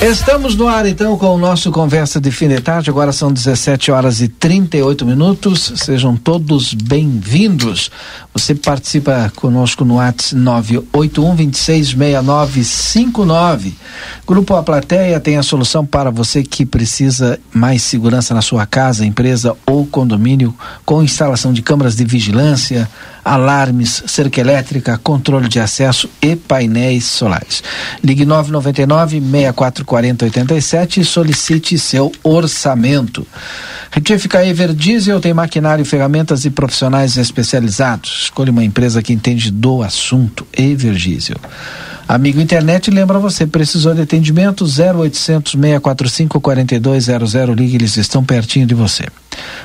Estamos no ar então com o nosso Conversa de Fim de Tarde. Agora são 17 horas e 38 minutos. Sejam todos bem-vindos. Você participa conosco no WhatsApp 981 266959. Grupo A Plateia tem a solução para você que precisa mais segurança na sua casa, empresa ou condomínio, com instalação de câmeras de vigilância alarmes, cerca elétrica, controle de acesso e painéis solares. Ligue 999 6440 87 e solicite seu orçamento. Retifica Ever Diesel tem maquinário, ferramentas e profissionais especializados. Escolha uma empresa que entende do assunto. Ever Diesel. Amigo internet, lembra você, precisou de atendimento 0800 645 4200, ligue, eles estão pertinho de você.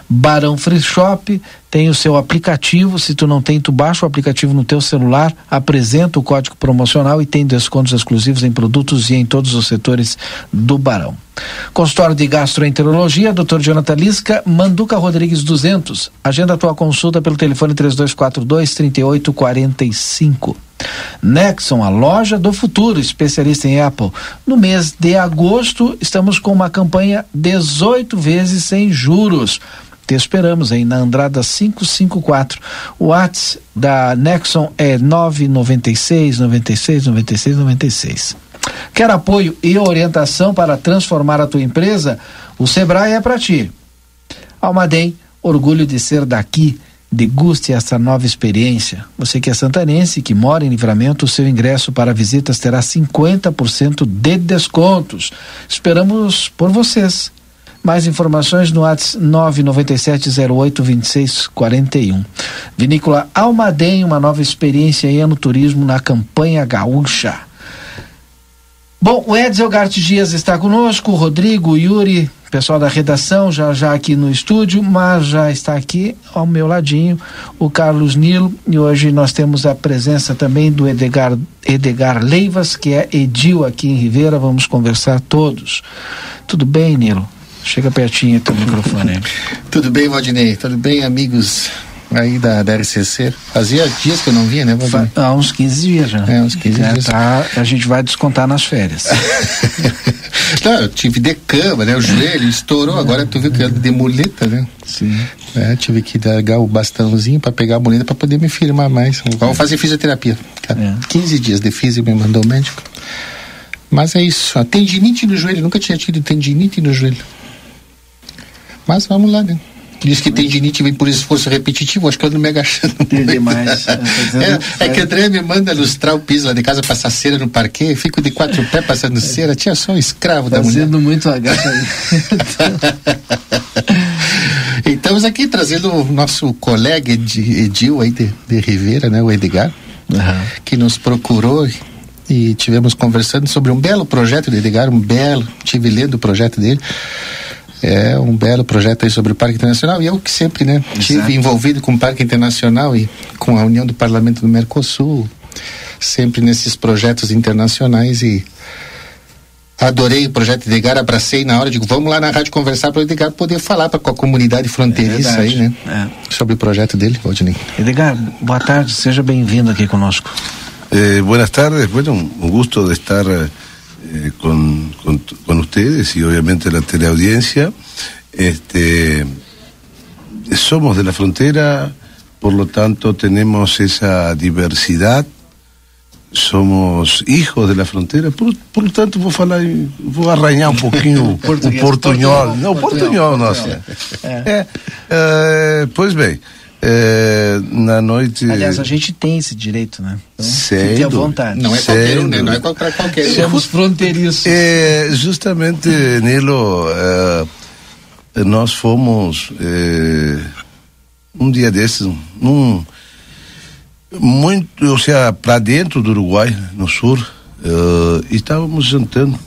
Barão Free Shop tem o seu aplicativo, se tu não tem, tu baixa o aplicativo no teu celular, apresenta o código promocional e tem descontos exclusivos em produtos e em todos os setores do Barão. Consultório de Gastroenterologia, Dr. Jonathan Lisca, Manduca Rodrigues 200. Agenda a tua consulta pelo telefone 3242 3845. Nexon, a loja do futuro, especialista em Apple. No mês de agosto, estamos com uma campanha 18 vezes sem juros. Te esperamos aí na Andrada 554. O WhatsApp da Nexon é 996 96 96 96. Quer apoio e orientação para transformar a tua empresa? O Sebrae é para ti. Almaden, orgulho de ser daqui. Deguste essa nova experiência. Você que é santanense que mora em Livramento, o seu ingresso para visitas terá 50% de descontos. Esperamos por vocês. Mais informações no WhatsApp 997082641. Vinícola Almaden, uma nova experiência em ano turismo na campanha gaúcha. Bom, o Edsel Gart Dias está conosco, o Rodrigo, Yuri, pessoal da redação, já já aqui no estúdio, mas já está aqui ao meu ladinho o Carlos Nilo e hoje nós temos a presença também do Edgar, Edgar Leivas, que é Edil aqui em Ribeira, vamos conversar todos. Tudo bem, Nilo? Chega pertinho do microfone. Tudo bem, Valdinei? Tudo bem, amigos aí da, da RCC. Fazia dias que eu não via, né, Valdinei? Há uns 15 dias já. É, uns 15 é, dias. Tá, a gente vai descontar nas férias. não, eu tive de cama, né? O joelho estourou, agora tu viu que é de muleta, né? Sim. É, tive que largar o bastãozinho para pegar a muleta para poder me firmar mais. Vamos fazer fisioterapia. Cara, é. 15 dias de físico me mandou o médico. Mas é isso. A tendinite no joelho, nunca tinha tido tendinite no joelho. Mas vamos lá, né? Diz que tendinite vem por esforço repetitivo, acho que eu não me agachando. Tem demais. é, é que o André me manda ilustrar o piso lá de casa, passar cera no parquê, fico de quatro pés passando cera, tinha só um escravo Fazendo da mulher. Fazendo muito agacha Estamos aqui trazendo o nosso colega Edil aí de, de Rivera, né, o Edgar, uhum. que nos procurou e tivemos conversando sobre um belo projeto do Edgar, um belo, tive lendo o projeto dele é um belo projeto aí sobre o Parque Internacional e eu que sempre, né, Exato. tive envolvido com o Parque Internacional e com a União do Parlamento do Mercosul, sempre nesses projetos internacionais e adorei o projeto Edgar, abracei na hora, digo, vamos lá na rádio conversar para o Edgar poder falar com a comunidade fronteiriça é aí, né, é. sobre o projeto dele, Valdinei. Edgar, boa tarde, seja bem-vindo aqui conosco. Eh, buenas tardes, bueno, un gusto de estar eh, con, con, con, ustedes y obviamente la teleaudiencia. Este, somos de la frontera, por lo tanto tenemos esa diversidad, somos hijos de la frontera, por, por lo tanto vou falar, vou arranhar um pouquinho o portunhol. Não, portunhol, nossa. É, é, pois bem, é, na noite. Aliás, a gente tem esse direito, né? Então, Sendo, fique à vontade. Não é qualquer um, né? Não é para qualquer um. Somos fronteiriços. É, justamente, Nilo, é, nós fomos eh, um dia desses, num muito, ou seja, para dentro do Uruguai, no sul, uh, e estávamos jantando.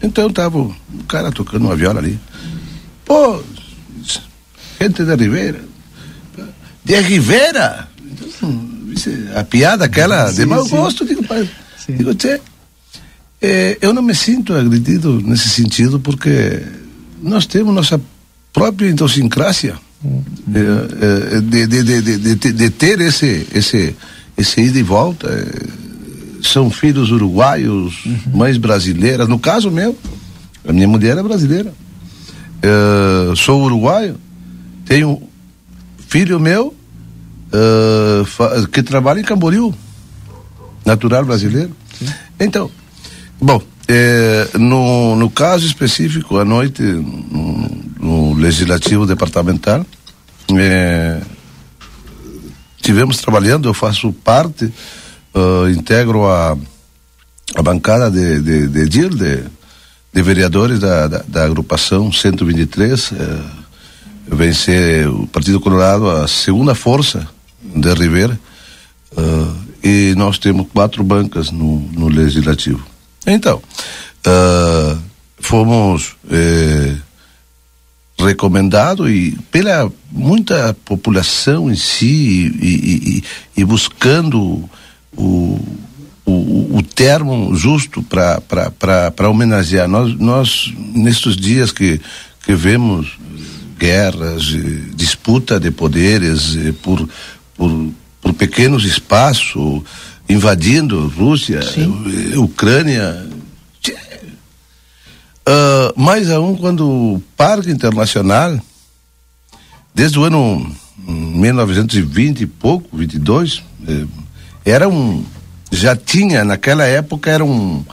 Então tava o cara tocando uma viola ali. Pô, gente da Ribeira. De Rivera? Então, a piada aquela sim, de mau gosto, digo, pai, digo, tchê, é, eu não me sinto agredido nesse sentido porque nós temos nossa própria idiosincrásia uhum. é, de, de, de, de, de, ter esse, esse, esse ida e volta. são filhos uruguaios, uhum. mães brasileiras. No caso meu, a minha mulher é brasileira. sou uruguaio, tenho filho meu uh, que trabalha em Camboriú, natural brasileiro. Sim. Então, bom, é, no, no caso específico, à noite, no, no Legislativo Departamental, é, tivemos trabalhando, eu faço parte, uh, integro a, a bancada de, de, de DIR, de, de vereadores da, da, da agrupação 123, é, vem ser o Partido Colorado a segunda força de Rivera, uh, e nós temos quatro bancas no, no Legislativo. Então, uh, fomos eh, recomendados e pela muita população em si e, e, e buscando o, o, o, termo justo para homenagear. Nós, nós, nestes dias que, que vemos guerras, disputa de poderes por por, por pequenos espaços, invadindo Rússia, Sim. Ucrânia. Uh, mais aún quando o Parque Internacional, desde o ano 1920 e pouco, 22, eh, era um. Já tinha, naquela época, era um.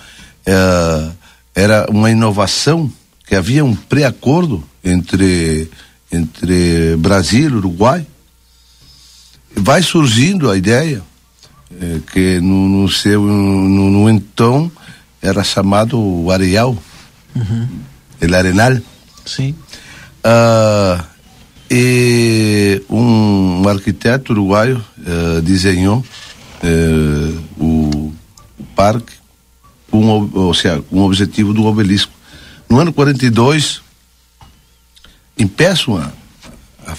Uh, era uma inovação, que havia um pré-acordo entre, entre Brasil e Uruguai, vai surgindo a ideia é, que no, no seu no, no, então era chamado o areal uhum. el arenal. Sim. Uh, e um, arquiteto uruguaio uh, desenhou o, o, parque com ou seja, um objetivo do obelisco. No ano 42 impeçam a, a,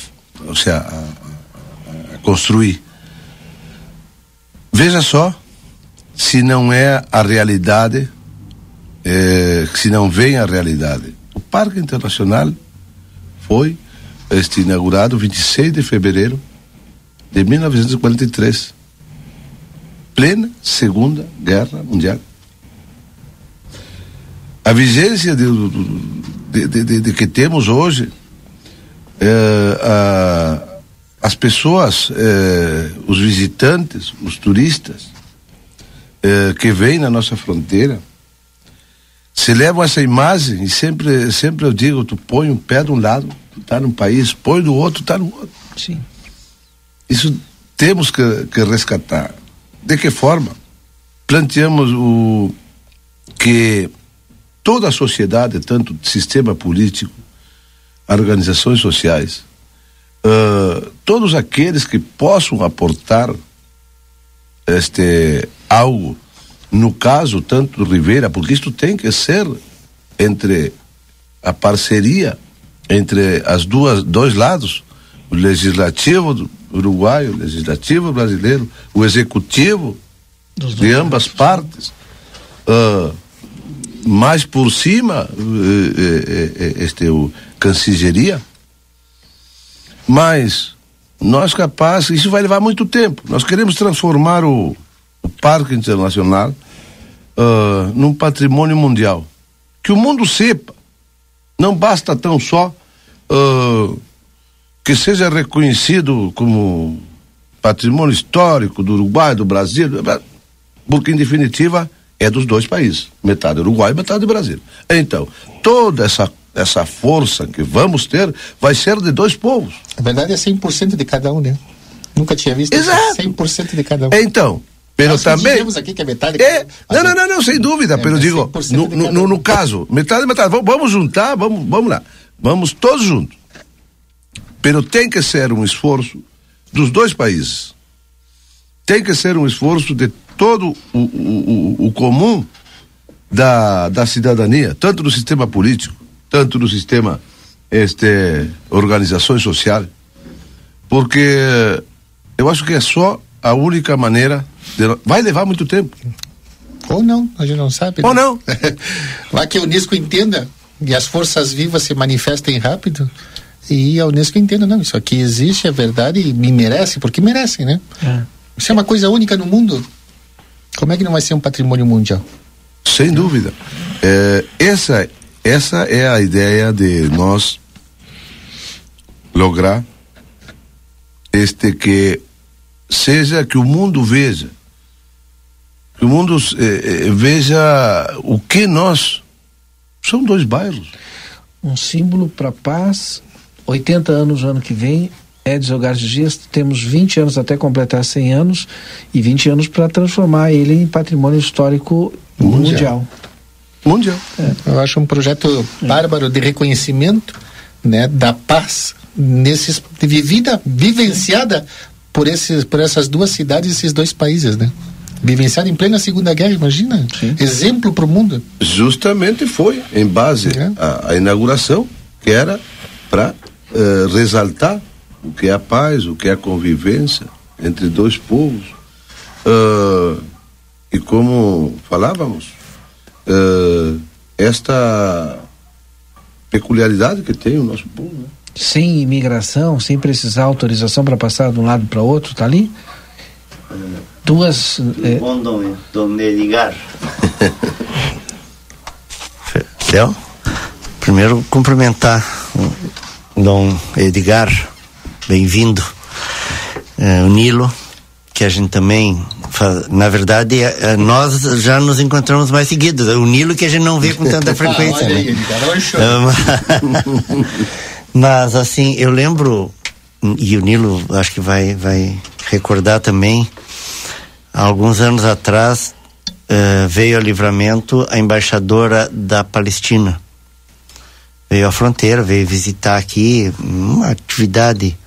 ou seja, a, construir. Veja só se não é a realidade, é, se não vem a realidade. O Parque Internacional foi este, inaugurado 26 de fevereiro de 1943, plena Segunda Guerra Mundial. A vigência de, de, de, de que temos hoje, é, a, as pessoas, eh, os visitantes, os turistas eh, que vêm na nossa fronteira, se levam essa imagem e sempre, sempre eu digo, tu põe um pé de um lado, tu tá num país, põe do outro, tá no outro. Sim. Isso temos que, que resgatar. De que forma? Planteamos o que toda a sociedade, tanto sistema político, organizações sociais, uh, todos aqueles que possam aportar este algo, no caso tanto do Rivera, porque isto tem que ser entre a parceria entre as duas dois lados, o legislativo uruguaio, o legislativo brasileiro, o executivo de ambas partes. Uh, mais por cima, uh, este o Cancilleria, mas nós capazes, isso vai levar muito tempo. Nós queremos transformar o, o Parque Internacional uh, num patrimônio mundial. Que o mundo sepa. Não basta tão só uh, que seja reconhecido como patrimônio histórico do Uruguai, do Brasil, porque em definitiva é dos dois países, metade Uruguai e metade Brasil. Então, toda essa essa força que vamos ter vai ser de dois povos. Na verdade é 100% de cada um, né? Nunca tinha visto Exato. 100% de cada um. Então, pero Nós também. aqui que é metade. É, não, não, não, não, sem dúvida, é, pero digo, no, no, no, caso, metade, metade, vamos juntar, vamos, vamos lá. vamos todos juntos. Pero tem que ser um esforço dos dois países. Tem que ser um esforço de todo o, o, o, comum da, da cidadania, tanto no sistema político, tanto no sistema este, organizações sociais, porque eu acho que é só a única maneira. De, vai levar muito tempo. Ou não, a gente não sabe. Ou né? não. Vai que a Unesco entenda e as forças vivas se manifestem rápido e a Unesco entenda, não, isso aqui existe, é verdade e me merece, porque merecem, né? É. Isso é uma coisa única no mundo. Como é que não vai ser um patrimônio mundial? Sem dúvida. É, essa, essa é a ideia de nós lograr este que seja que o mundo veja que o mundo eh, eh, veja o que nós são dois bairros um símbolo para paz 80 anos no ano que vem Edson Garcia Dias temos 20 anos até completar 100 anos e 20 anos para transformar ele em patrimônio histórico mundial. Mundial. mundial. É. Eu acho um projeto bárbaro de reconhecimento né, da paz nesses vivida, vivenciada por esses, por essas duas cidades, esses dois países, né? Vivenciada em plena Segunda Guerra, imagina? Sim. Exemplo para o mundo. Justamente foi em base é. à, inauguração que era para uh, eh, resaltar o que é a paz, o que é a convivência entre dois povos. Uh, e como falávamos, uh, esta peculiaridade que tem o nosso povo. Né? Sem imigração, sem precisar autorização para passar de um lado para outro, tá ali? Duas. É... Bom Dom, Dom Edgar. Léo, primeiro cumprimentar o Dom Edgar, bem-vindo. É, o Nilo, que a gente também na verdade, é, é, nós já nos encontramos mais seguidos. O Nilo que a gente não vê com tanta frequência. né? Mas assim, eu lembro, e o Nilo acho que vai, vai recordar também, alguns anos atrás uh, veio a livramento a embaixadora da Palestina. Veio à fronteira, veio visitar aqui uma atividade.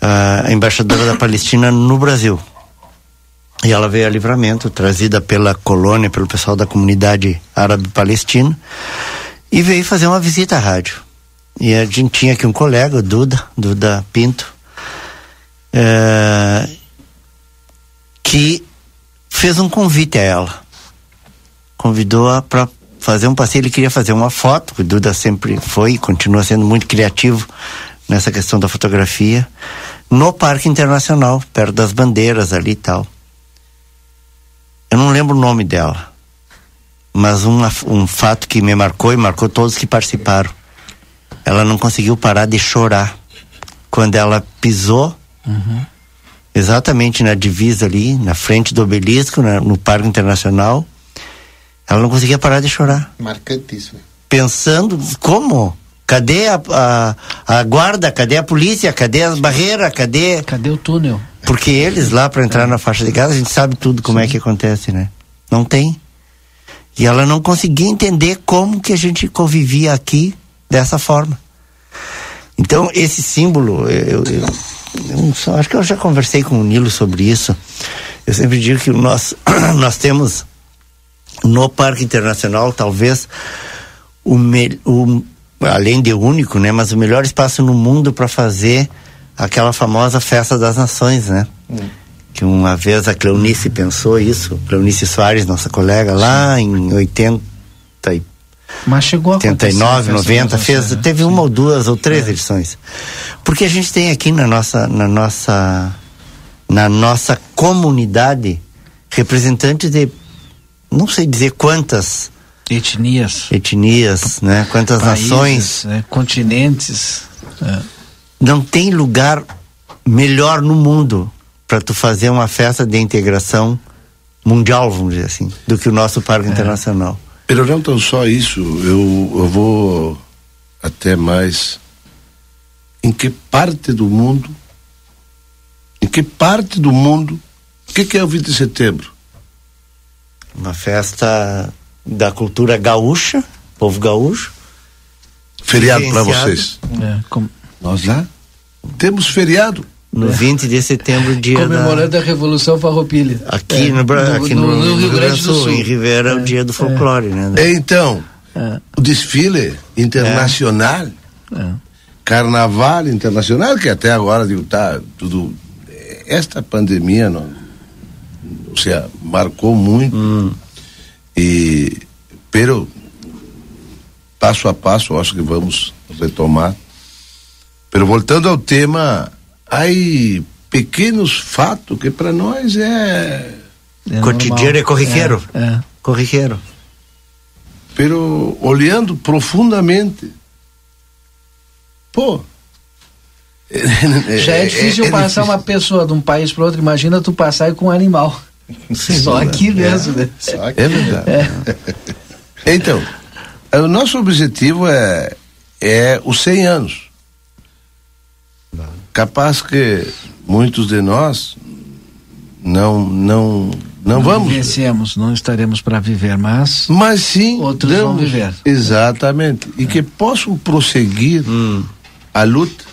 A embaixadora da Palestina no Brasil. E ela veio a livramento, trazida pela colônia, pelo pessoal da comunidade árabe palestina, e veio fazer uma visita à rádio. E a gente tinha aqui um colega, o Duda, Duda Pinto, é, que fez um convite a ela. Convidou-a para fazer um passeio. Ele queria fazer uma foto, o Duda sempre foi e continua sendo muito criativo nessa questão da fotografia, no Parque Internacional, perto das bandeiras ali e tal. Eu não lembro o nome dela, mas um, um fato que me marcou e marcou todos que participaram. Ela não conseguiu parar de chorar quando ela pisou uhum. exatamente na divisa ali, na frente do obelisco, na, no Parque Internacional. Ela não conseguia parar de chorar. Marcante isso. Pensando, como? Cadê a, a, a, guarda? Cadê a polícia? Cadê as barreiras? Cadê. Cadê o túnel? Porque eles lá para entrar na faixa de gás, a gente sabe tudo como Sim. é que acontece, né? Não tem. E ela não conseguia entender como que a gente convivia aqui dessa forma. Então, esse símbolo, eu, eu, eu só, acho que eu já conversei com o Nilo sobre isso. Eu sempre digo que nós, nós temos no Parque Internacional, talvez, o, me, o além de único, né? Mas o melhor espaço no mundo para fazer aquela famosa festa das nações, né? Hum. Que uma vez a Cleonice pensou isso, Cleonice Soares, nossa colega, lá Sim. em 80 e mas chegou a 89, 90, fez, né? teve Sim. uma ou duas ou três é. edições. Porque a gente tem aqui na nossa, na nossa, na nossa comunidade representantes de, não sei dizer quantas etnias, etnias, né? Quantas Países, nações, né? continentes. É. Não tem lugar melhor no mundo para tu fazer uma festa de integração mundial, vamos dizer assim, do que o nosso Parque é. Internacional. Pero não tão só isso, eu, eu vou até mais. Em que parte do mundo, em que parte do mundo, o que, que é o 20 de setembro? Uma festa da cultura gaúcha, povo gaúcho. feriado para vocês. É, com- Nós lá temos feriado. No 20 de setembro, dia comemorando da... a Revolução Farroupilha. Aqui, É, no, Bra- aqui no, Rio Grande do Sul, em Rivera, é o dia do folclore, né? Então, É. o desfile internacional, É. carnaval internacional, que até agora digo, tá tudo. Esta pandemia não, ou seja, marcou muito. E, pero, passo a passo, acho que vamos retomar. Pero voltando ao tema, há pequenos fatos que para nós é É Cotidiano é corriqueiro. É, é. Corriqueiro. pero olhando profundamente, pô. Já é difícil é passar uma pessoa de um país para outro. Imagina tu passar com um animal. Só aqui mesmo, né? Só que É verdade. Então, o nosso objetivo é, é os 100 anos. Capaz que muitos de nós não não não vamos, Vivenciamos, não estaremos para viver, mas mas sim Outros vão damos- viver. Exatamente. E que possam prosseguir a luta.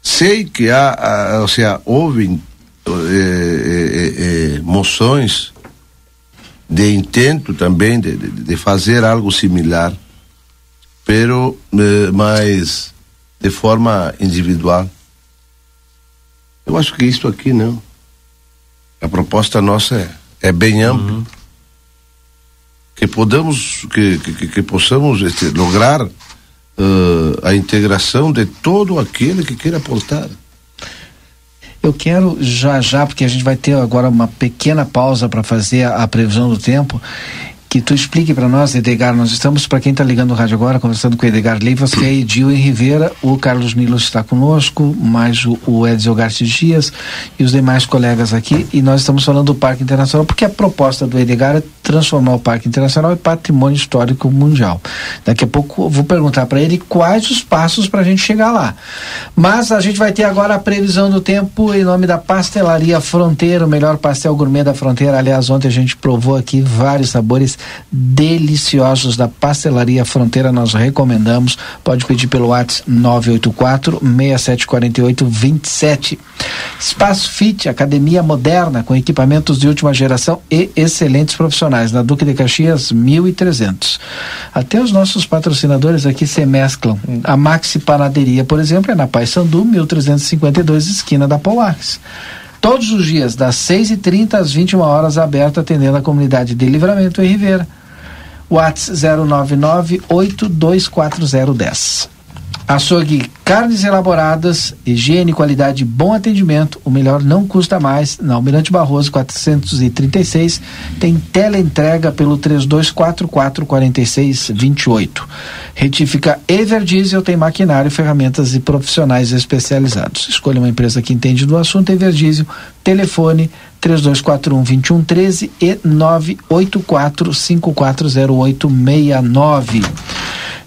Sei que há, há ou seja, houve eh, eh, moções de intento também de, de, de fazer algo similar, pero mas de forma individual. Eu acho que isso aqui não. A proposta nossa é, é bem ampla. Que podamos, que, que, que- possamos este, lograr eh, a integração de todo aquele que queira aportar. Eu quero já já, porque a gente vai ter agora uma pequena pausa para fazer a, a previsão do tempo, que tu explique para nós, Edgar, nós estamos, para quem está ligando o rádio agora, conversando com o Edgar Leivas, que é Edil em Rivera, o Carlos Nilo está conosco, mais o, o Edsel Garcia Dias e os demais colegas aqui, e nós estamos falando do Parque Internacional, porque a proposta do Edgar é transformar o Parque Internacional em patrimônio histórico mundial. Daqui a pouco eu vou perguntar para ele quais os passos para a gente chegar lá. Mas a gente vai ter agora a previsão do tempo em nome da Pastelaria Fronteira, o melhor pastel gourmet da fronteira. Aliás, ontem a gente provou aqui vários sabores deliciosos da Pastelaria Fronteira, nós recomendamos. Pode pedir pelo WhatsApp 984 6748 27. Espaço Fit, academia moderna com equipamentos de última geração e excelentes profissionais. Na Duque de Caxias, 1300. Até os nossos patrocinadores aqui se mesclam. A Maxi Panaderia, por exemplo, é na Paysandu, 1352, esquina da Polaris. Todos os dias, das 6h30 às 21 horas, aberto atendendo a comunidade de Livramento em Ribeira. WhatsApp 099-824010. Açougue Carnes Elaboradas, higiene, qualidade e bom atendimento. O melhor não custa mais. Na Almirante Barroso 436 tem teleentrega pelo 32444628. Retifica Everdiesel tem maquinário, ferramentas e profissionais especializados. Escolha uma empresa que entende do assunto Everdiesel. Telefone 3241-2113 e 984-540869.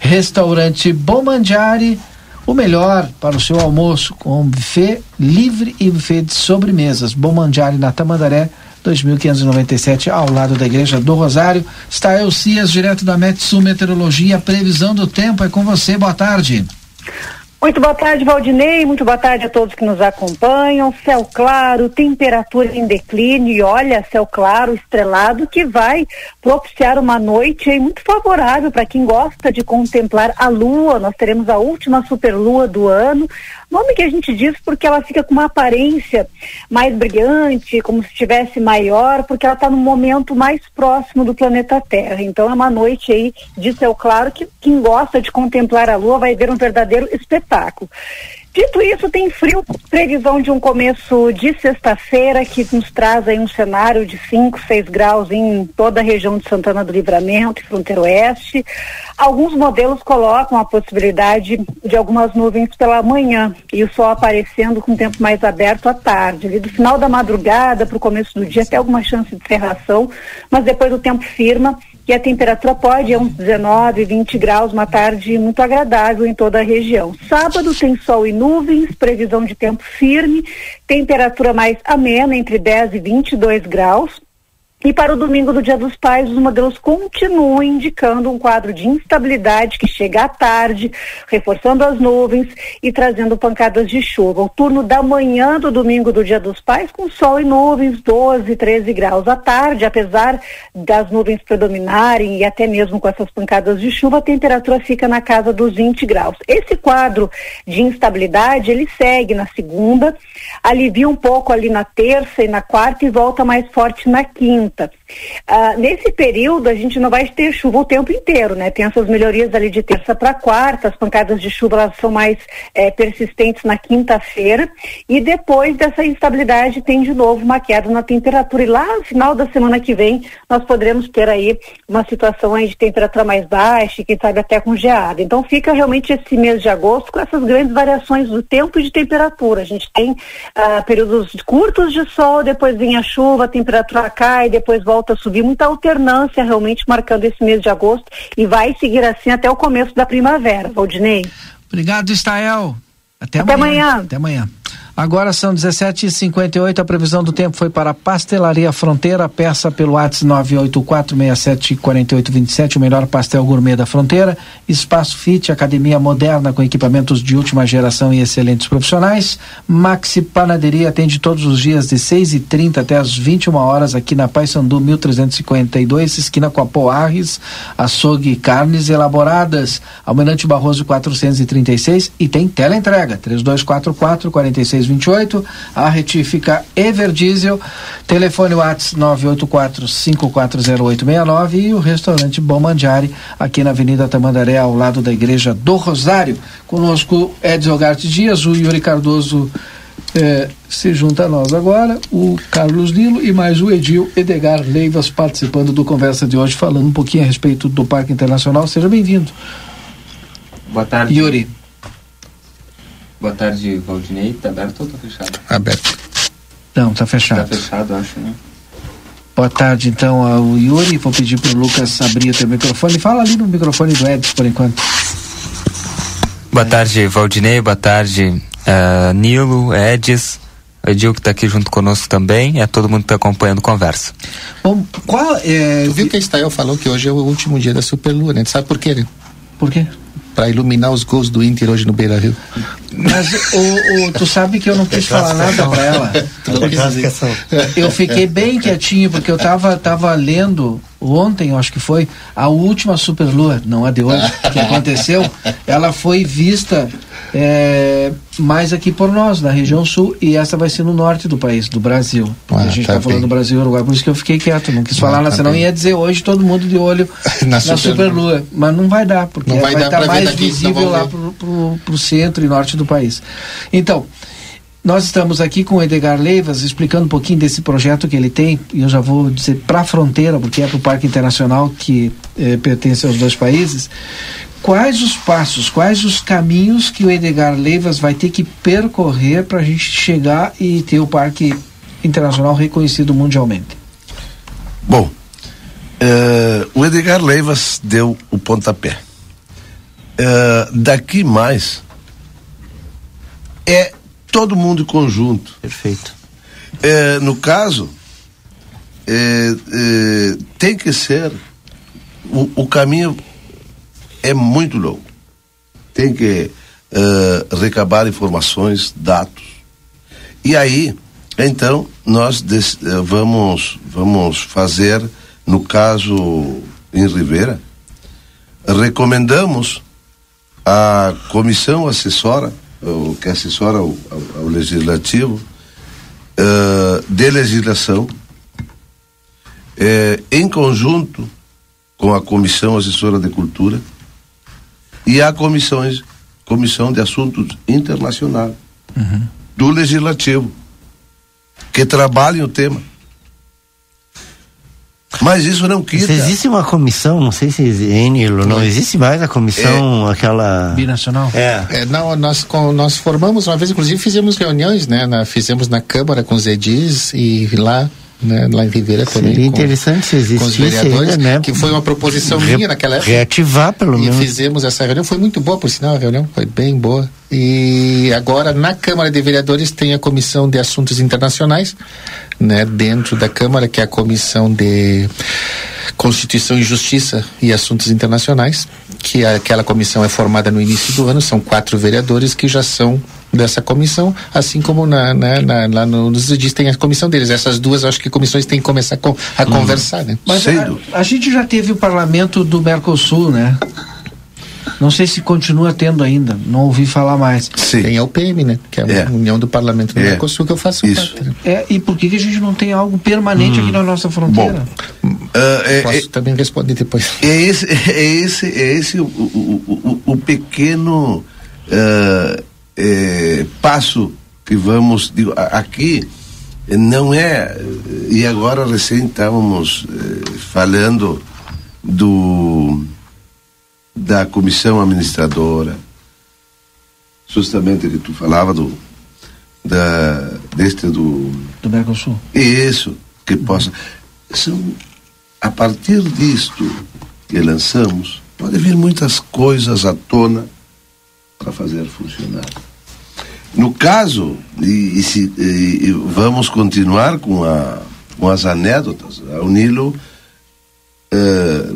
Restaurante Bomandiari, o melhor para o seu almoço, com buffet livre e buffet de sobremesas. Bomandiari na Tamandaré, 2597, ao lado da Igreja do Rosário. Está Elcias, direto da Metsul Meteorologia. Previsão do tempo é com você. Boa tarde. Muito boa tarde, Valdinei. Muito boa tarde a todos que nos acompanham. Céu claro, temperatura em declínio e olha, céu claro, estrelado, que vai propiciar uma noite aí muito favorável para quem gosta de contemplar a lua. Nós teremos a última superlua do ano. Nome que a gente diz porque ela fica com uma aparência mais brilhante, como se estivesse maior, porque ela está no momento mais próximo do planeta Terra. Então é uma noite aí de céu claro que quem gosta de contemplar a lua vai ver um verdadeiro espetáculo. Dito isso, tem frio, previsão de um começo de sexta-feira que nos traz aí um cenário de 5, 6 graus em toda a região de Santana do Livramento e fronteira oeste. Alguns modelos colocam a possibilidade de algumas nuvens pela manhã e o sol aparecendo com o tempo mais aberto à tarde. Ali do final da madrugada para o começo do dia até alguma chance de cerração, mas depois o tempo firma e a temperatura pode ir uns 19, 20 graus, uma tarde muito agradável em toda a região. Sábado tem sol e nuvens, previsão de tempo firme, temperatura mais amena, entre 10 e 22 graus. E para o domingo do Dia dos Pais, os modelos continuam indicando um quadro de instabilidade que chega à tarde, reforçando as nuvens e trazendo pancadas de chuva. O turno da manhã do domingo do Dia dos Pais, com sol e nuvens, 12, 13 graus. À tarde, apesar das nuvens predominarem e até mesmo com essas pancadas de chuva, a temperatura fica na casa dos 20 graus. Esse quadro de instabilidade, ele segue na segunda, alivia um pouco ali na terça e na quarta e volta mais forte na quinta. Uh, nesse período, a gente não vai ter chuva o tempo inteiro, né? Tem essas melhorias ali de terça para quarta, as pancadas de chuva elas são mais é, persistentes na quinta-feira, e depois dessa instabilidade tem de novo uma queda na temperatura. E lá no final da semana que vem, nós poderemos ter aí uma situação aí de temperatura mais baixa, quem sabe até com geada. Então fica realmente esse mês de agosto com essas grandes variações do tempo e de temperatura. A gente tem uh, períodos curtos de sol, depois vem a chuva, a temperatura cai, depois volta a subir, muita alternância realmente marcando esse mês de agosto e vai seguir assim até o começo da primavera, Valdinei. Obrigado, Estael. Até, até amanhã. amanhã. Até amanhã. Agora são 17h58, a previsão do tempo foi para Pastelaria Fronteira, peça pelo WhatsApp 984674827, o melhor pastel gourmet da fronteira. Espaço Fit, academia moderna com equipamentos de última geração e excelentes profissionais. Maxi Panaderia atende todos os dias de 6h30 até as 21 horas aqui na Paysandu 1352, esquina com a Poarres, açougue e carnes elaboradas. Almirante Barroso 436 e tem tela entrega 3244 46 3228. A retífica Everdiesel, telefone WhatsApp 984-540869 e o restaurante Bom Mandiari, aqui na Avenida Tamandaré, ao lado da Igreja do Rosário. Conosco Edson Ogarte Dias, o Yuri Cardoso. Eh, se junta a nós agora, o Carlos Nilo e mais o Edil Edgar Leivas participando do Conversa de hoje, falando um pouquinho a respeito do Parque Internacional. Seja bem-vindo. Boa tarde. Yuri. Boa tarde, Valdinei. Tá aberto ou tá fechado? Aberto. Não, tá fechado. Tá fechado, acho, né? Boa tarde, então, ao Yuri. Vou pedir pro Lucas abrir o teu microfone. Fala ali no microfone do Edson, por enquanto. Boa tarde, Valdinei. Boa tarde, uh, Nilo, Edis. O Edil que está aqui junto conosco também, é todo mundo que está acompanhando a conversa. Bom, qual é. Tu viu que a Estael falou que hoje é o último dia da Superlua, né? Tu sabe por quê, né? Por quê? Para iluminar os gols do Inter hoje no Beira Rio. Mas o, o, tu sabe que eu não quis falar nada para ela. Eu fiquei bem quietinho porque eu tava, tava lendo ontem, eu acho que foi, a última Superlua, não a de hoje, que aconteceu. Ela foi vista é, mais aqui por nós, na região sul, e essa vai ser no norte do país, do Brasil. Ah, a gente está tá falando do Brasil e Uruguai, por isso que eu fiquei quieto, não quis ah, falar, tá senão bem. ia dizer hoje todo mundo de olho na, na Superlua. Mas não vai dar, porque não vai, vai estar tá mais daqui, visível lá pro, pro centro e norte do país. Então, nós estamos aqui com o Edgar Leivas explicando um pouquinho desse projeto que ele tem, e eu já vou dizer para a fronteira, porque é para o Parque Internacional que eh, pertence aos dois países quais os passos, quais os caminhos que o Edgar Leivas vai ter que percorrer para a gente chegar e ter o parque internacional reconhecido mundialmente? Bom, uh, o Edgar Leivas deu o pontapé. Uh, daqui mais é todo mundo em conjunto. Perfeito. Uh, no caso, tem que ser o, o caminho é muito longo. Tem que uh, recabar informações, dados. E aí, então, nós des, uh, vamos, vamos fazer, no caso em Rivera, recomendamos a comissão assessora, o que assessora ao, ao, ao legislativo, uh, de legislação, em conjunto com a comissão assessora de cultura, e há comissões, comissão de assuntos internacionais uhum. do legislativo que trabalham o tema. Mas isso não quita. Existe uma comissão, não sei se Enilo, não existe mais a comissão, é, aquela. Binacional? É. é. não, nós, com, nós formamos uma vez, inclusive fizemos reuniões, né? Na, fizemos na Câmara com os edis e lá né, lá em Ribeira também. Seria interessante se existisse com os vereadores, ainda, né? que foi uma proposição Re- minha naquela época. Reativar, pelo E menos. fizemos essa reunião, foi muito boa, por sinal, a reunião foi bem boa. E agora na Câmara de Vereadores tem a Comissão de Assuntos Internacionais, né, dentro da Câmara, que é a Comissão de Constituição e Justiça e Assuntos Internacionais, que aquela comissão é formada no início do ano, são quatro vereadores que já são dessa comissão, assim como na, na, na, lá no, nos edis tem a comissão deles. Essas duas, acho que comissões têm que começar com, a conversar, né? Mas a, a gente já teve o parlamento do Mercosul, né? Não sei se continua tendo ainda, não ouvi falar mais. Sim. Tem a UPM, né? Que é a É. União do Parlamento do É. Mercosul, que eu faço Isso. parte. né? É, e por que, que a gente não tem algo permanente aqui na nossa fronteira? Ah, é- Posso é- também responder depois. É esse, é esse, é esse o, o, o, o pequeno eh, passo que vamos. Digo, aqui não é. E agora recém estávamos eh, falando do da comissão administradora, justamente que tu falava do da deste do Do Mercosul. isso que possa são a partir disto que lançamos pode vir muitas coisas à tona para fazer funcionar no caso e, e se e- e vamos continuar com a com as anedotas o Nilo eh, eh,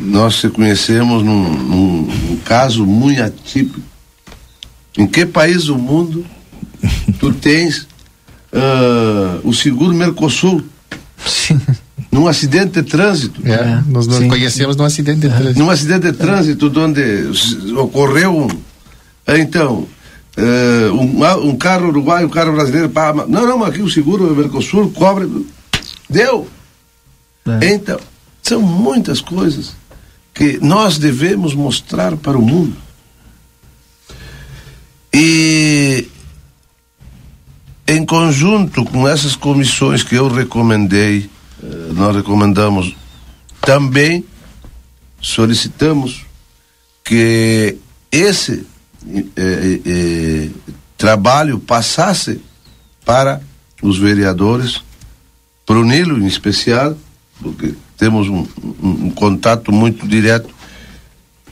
nós se conhecemos num, num, num caso muito atípico em que país do mundo tu tens ah, o seguro Mercosul Sim. num acidente de trânsito. É, nós nos conhecemos num acidente de trânsito. Num acidente de trânsito onde ocorreu um. ah, Então, eh, um, ah, um carro uruguaio, um carro brasileiro, pá, não, não, mas aqui o seguro Mercosul cobre. Deu! É. Então, são muitas coisas que nós devemos mostrar para o mundo. E em conjunto com essas comissões que eu recomendei, eh, nós recomendamos também solicitamos que esse eh, eh, eh, trabalho passasse para os vereadores, para o Nilo em especial, porque temos um, um- contato muito direto,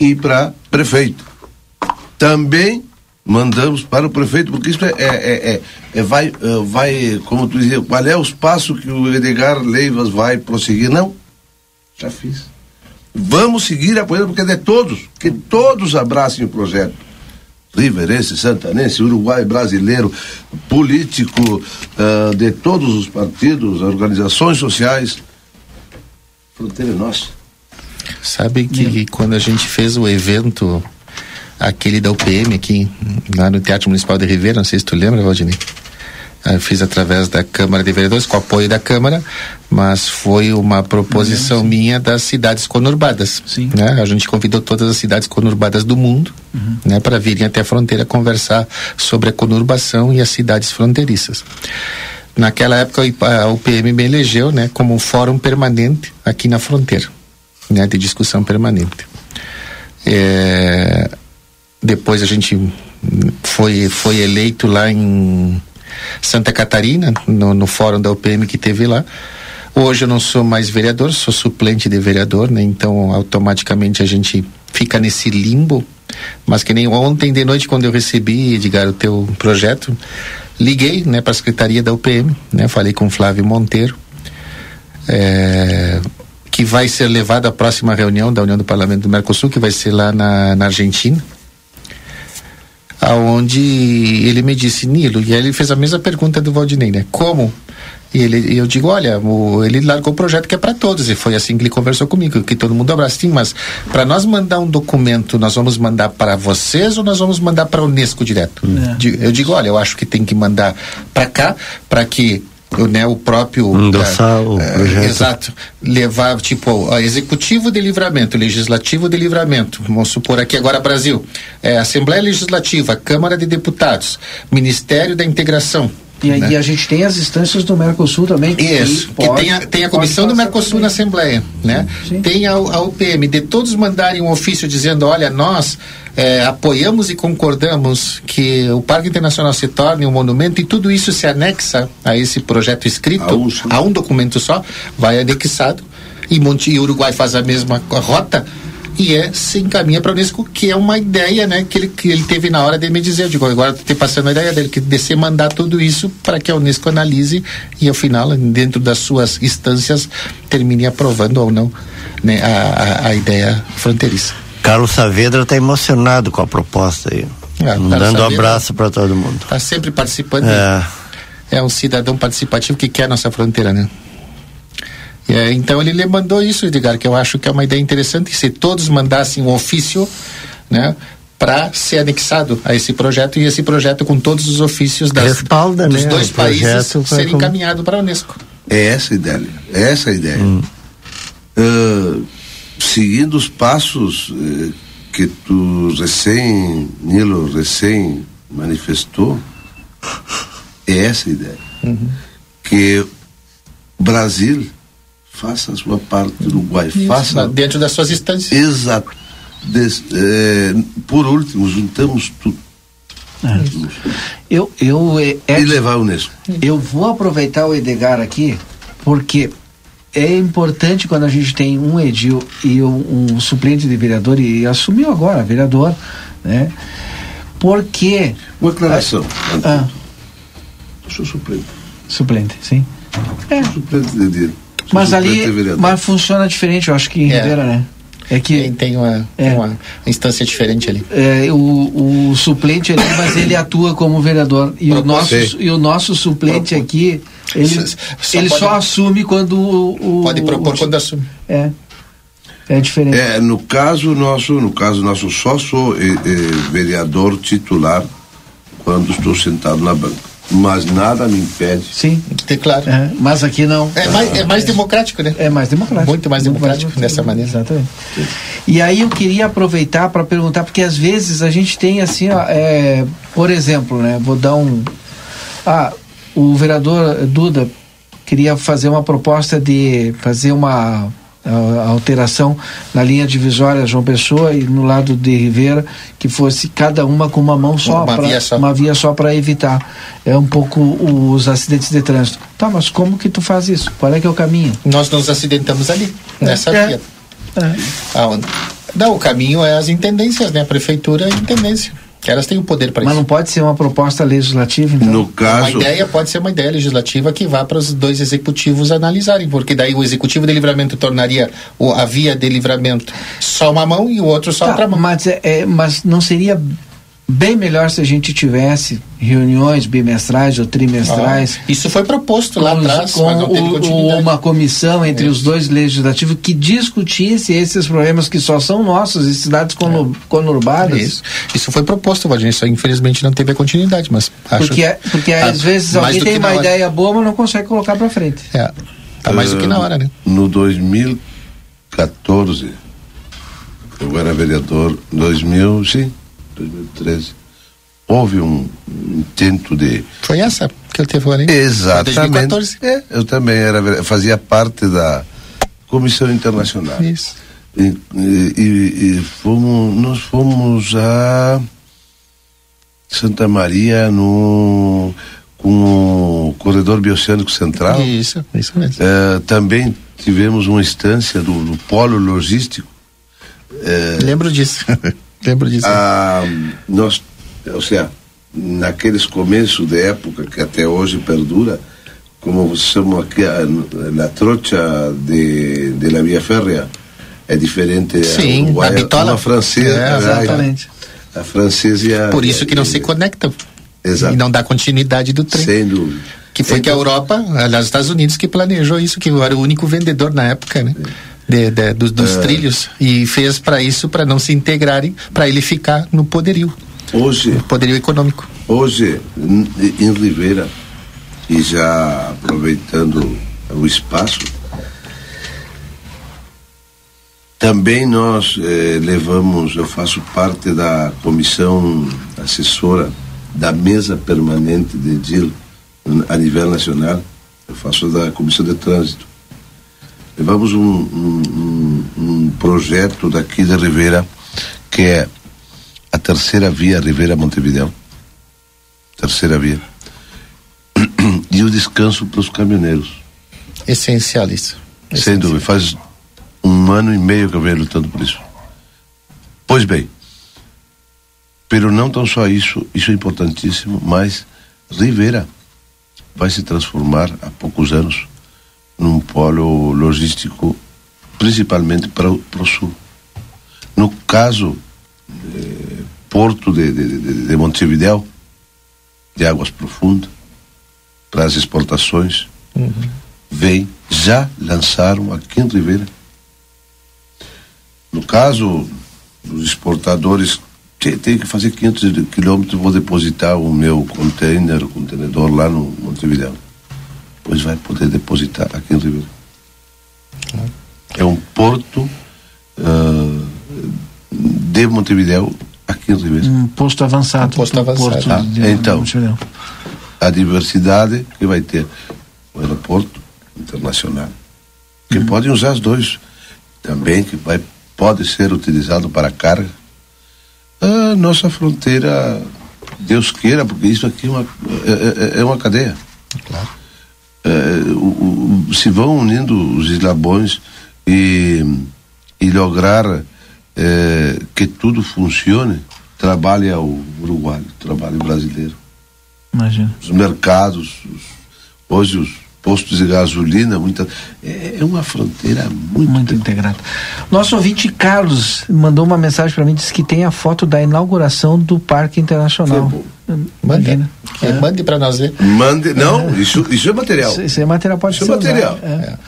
e para prefeito. Também mandamos para o prefeito, porque isso é, é, é- é- é- vai, eh, vai, como tu dizia, qual é os passos que o Edgar Leivas vai prosseguir? Não, já fiz. Vamos seguir apoiando, porque é de todos, que todos abracem o projeto. Riverense, santanense, uruguai, brasileiro, político, ah, de todos os partidos, organizações sociais. Fronteira é nossa. Sabe que quando a gente fez o evento, aquele da UPM aqui, lá no Teatro Municipal de Ribeira, não sei se tu lembra, Valdinei? Ah, Eu fiz através da Câmara de Vereadores, com apoio da Câmara, mas foi uma proposição minha das cidades conurbadas. Sim. Né? A gente convidou todas as cidades conurbadas do mundo né, para virem até a fronteira conversar sobre a conurbação e as cidades fronteiriças. Naquela época a me elegeu né, como um fórum permanente aqui na fronteira, né, de discussão permanente. É, depois a gente foi, foi eleito lá em Santa Catarina, no, no fórum da UPM que teve lá. Hoje eu não sou mais vereador, sou suplente de vereador, né? Então automaticamente a gente fica nesse limbo. Mas que nem ontem de noite quando eu recebi, Edgar, o teu projeto, liguei, né, para a secretaria da UPM, né? Falei com o Flávio Monteiro, é, que vai ser levado à próxima reunião da União do Parlamento do Mercosul, que vai ser lá na, na Argentina aonde ele me disse, Nilo, e aí ele fez a mesma pergunta do Valdinei, né? Como? E ele, e eu digo, olha, o, ele largou o projeto que é para todos, e foi assim que ele conversou comigo, que todo mundo abraça. Sim, mas para nós mandar um documento, nós vamos mandar para vocês ou nós vamos mandar para a Unesco direto? É. Eu digo, olha, eu acho que tem que mandar para cá, para que o, né, o próprio Endossar o eh, projeto. Exato. Levar, tipo, ó, executivo de livramento, legislativo de livramento. Vamos supor aqui agora Brasil. É, Assembleia Legislativa, Câmara de Deputados, Ministério da Integração. E, né? e a gente tem as instâncias do Mercosul também. Isso, que pode- tem a, tem a comissão do Mercosul também. na Assembleia, né? sim. Tem a, a UPM, de todos mandarem um ofício dizendo, olha, nós eh, apoiamos e concordamos que o Parque Internacional se torne um monumento e tudo isso se anexa a esse projeto escrito, A um a um documento só, vai anexado e Monte e Uruguai faz a mesma rota e é, se encaminha para a Unesco, que é uma ideia né, que, ele, que ele teve na hora de me dizer. Eu digo, agora estou passando a ideia dele, que descer mandar tudo isso para que a Unesco analise e, ao final, dentro das suas instâncias, termine aprovando ou não né, a, a, a ideia fronteiriça. Carlos Saavedra está emocionado com a proposta aí. Ah, Carlos dando um abraço para todo mundo. Está sempre participando. É. é um cidadão participativo que quer a nossa fronteira, né? É, então ele lhe mandou isso, Edgar, que eu acho que é uma ideia interessante. Se todos mandassem um ofício, né, para ser anexado a esse projeto e esse projeto com todos os ofícios das, Respalda, dos né, dois o países com- encaminhado para a Unesco. É essa a ideia. É essa a ideia. Ah, seguindo os passos eh, que tu recém, Nilo, recém manifestou, é essa a ideia. Que o Brasil faça a sua parte, o Uruguai faça. dentro das suas instâncias. Exato. Des- eh, por último, juntamos tudo. Eu, eu, é, E levar a Unesco. eu vou aproveitar o Edgar aqui, porque é importante quando a gente tem um edil e um, um suplente de vereador, e assumiu agora vereador, né? Porque. Uma aclaração. Ah, Eu sou suplente. suplente, sim. É, Suplente de dia. Mas ali. vereador. Mas funciona diferente, eu acho que em É. Ribeira, né? É que. Tem, tem uma, É. tem uma instância diferente ali. É, o, o suplente ali, mas ele atua como vereador. E o, nosso, e o nosso suplente Propó- aqui, ele, Só- só ele pode- só assume quando o. o- Pode propor o- quando assume. É. É diferente. É, no caso nosso, no caso nosso, só sou eh, eh, vereador titular quando estou sentado na banca. Mas nada me impede. Sim. Tem, claro. É, mas aqui não. É mais, é mais democrático, né? É mais democrático. Muito mais democrático dessa maneira. Exatamente. E aí eu queria aproveitar para perguntar, porque às vezes a gente tem assim, ó, é, por exemplo, né? Vou dar um. Ah, o vereador Duda queria fazer uma proposta de fazer uma ah, alteração na linha divisória João Pessoa e no lado de Ribeira que fosse cada uma com uma mão só, Uma pra- via só. uma via só para evitar é um pouco os acidentes de trânsito. Tá, mas como que tu faz isso? Qual é que é o caminho? Nós nos acidentamos ali, nessa É. via. É. Aonde? Não, o caminho é as intendências, né? A prefeitura e a intendência. Que elas têm o poder para Mas isso. não pode ser uma proposta legislativa, então? No Uma caso, ideia pode ser uma ideia legislativa que vá para os dois executivos analisarem, porque daí o executivo de livramento tornaria o, a via de livramento só uma mão e o outro só Tá, outra mão. mas, é, é, mas não seria bem melhor se a gente tivesse reuniões bimestrais ou trimestrais Ah, isso foi proposto lá atrás, com mas não teve o- uma comissão entre Isso. os dois legislativos que discutisse esses problemas que só são nossos em cidades cono- conurbadas? É. Isso, isso foi proposto, Valdinei, só infelizmente não teve a continuidade, mas acho Porque, é- porque Ah, às vezes mais alguém do tem uma ideia boa, mas não consegue colocar para frente. É, tá mais do que na hora, né? no 2014, eu era vereador, 2000, sim, 2013, houve um intento de Foi essa que eu teve agora, hein? Exatamente. 2014. É, eu também era, fazia parte da Comissão Internacional. Isso. E, e- e- fomos, nós fomos a Santa Maria no com o corredor bioceânico central. Isso, isso mesmo. Eh, também tivemos uma instância do, do polo logístico. Eh, Lembro disso. Lembro disso. a, nós, ou seja, naqueles começos de época que até hoje perdura, como somos aqui a, a trocha de, de la via férrea é diferente Sim, a uruguaia, a bitola. uma francesa, É, a- exatamente. A, francesa e a, Por isso que não se e- conectam. Exato. E não dá continuidade do trem. sem dúvida. Que foi que a Europa, aliás, os Estados Unidos, que planejou isso, que era o único vendedor na época, né? De, de- dos, dos É. trilhos. E fez para isso, para não se integrarem, para ele ficar no poderio, Hoje, no poderio econômico. Hoje, em Ribeira, e já aproveitando o espaço, também nós eh, levamos, eu faço parte da comissão assessora da mesa permanente de DIL, a nível nacional, eu faço da Comissão de Trânsito. Levamos um, um, um, projeto daqui da Ribeira, que é a terceira via Ribeira-Montevideo. Terceira via. E o descanso para os caminhoneiros. Essencial isso. Sem dúvida. Faz um ano e meio que eu venho lutando por isso. Pois bem, pero não tão só isso, isso é importantíssimo, mas Rivera vai se transformar há poucos anos num polo logístico, principalmente para, o, para o sul. No caso, eh, Porto de, de, de, de Montevideo, de águas profundas, para as exportações, Uhum. vem, já lançaram aqui em Ribeira. No caso dos exportadores, tem que fazer 500 quilômetros, vou depositar o meu container, o contenedor lá no Montevideo. Pois vai poder depositar aqui em Ribeira. É um porto ah, de Montevideo aqui em Ribeira. Um posto avançado. Um posto do avançado. Porto Ah, de- então. Montevideo. a diversidade que vai ter o aeroporto internacional, que pode usar os dois, também que vai, pode ser utilizado para carga. A nossa fronteira, Deus queira, porque isso aqui é uma, é, é- é uma cadeia. Claro. É, o- o- se vão unindo os eslabões e, e lograr é, que tudo funcione, trabalha o uruguaio, trabalha o brasileiro Imagina. os mercados, os- hoje os postos de gasolina, muita, é, é uma fronteira muito, Muito integrado. Nosso ouvinte Carlos mandou uma mensagem para mim, disse que tem a foto da inauguração do Parque Internacional. Mande, que mande para nós ver. Mande, não, isso, isso é material. Isso, isso é material, pode Isso é ser material. usado, é.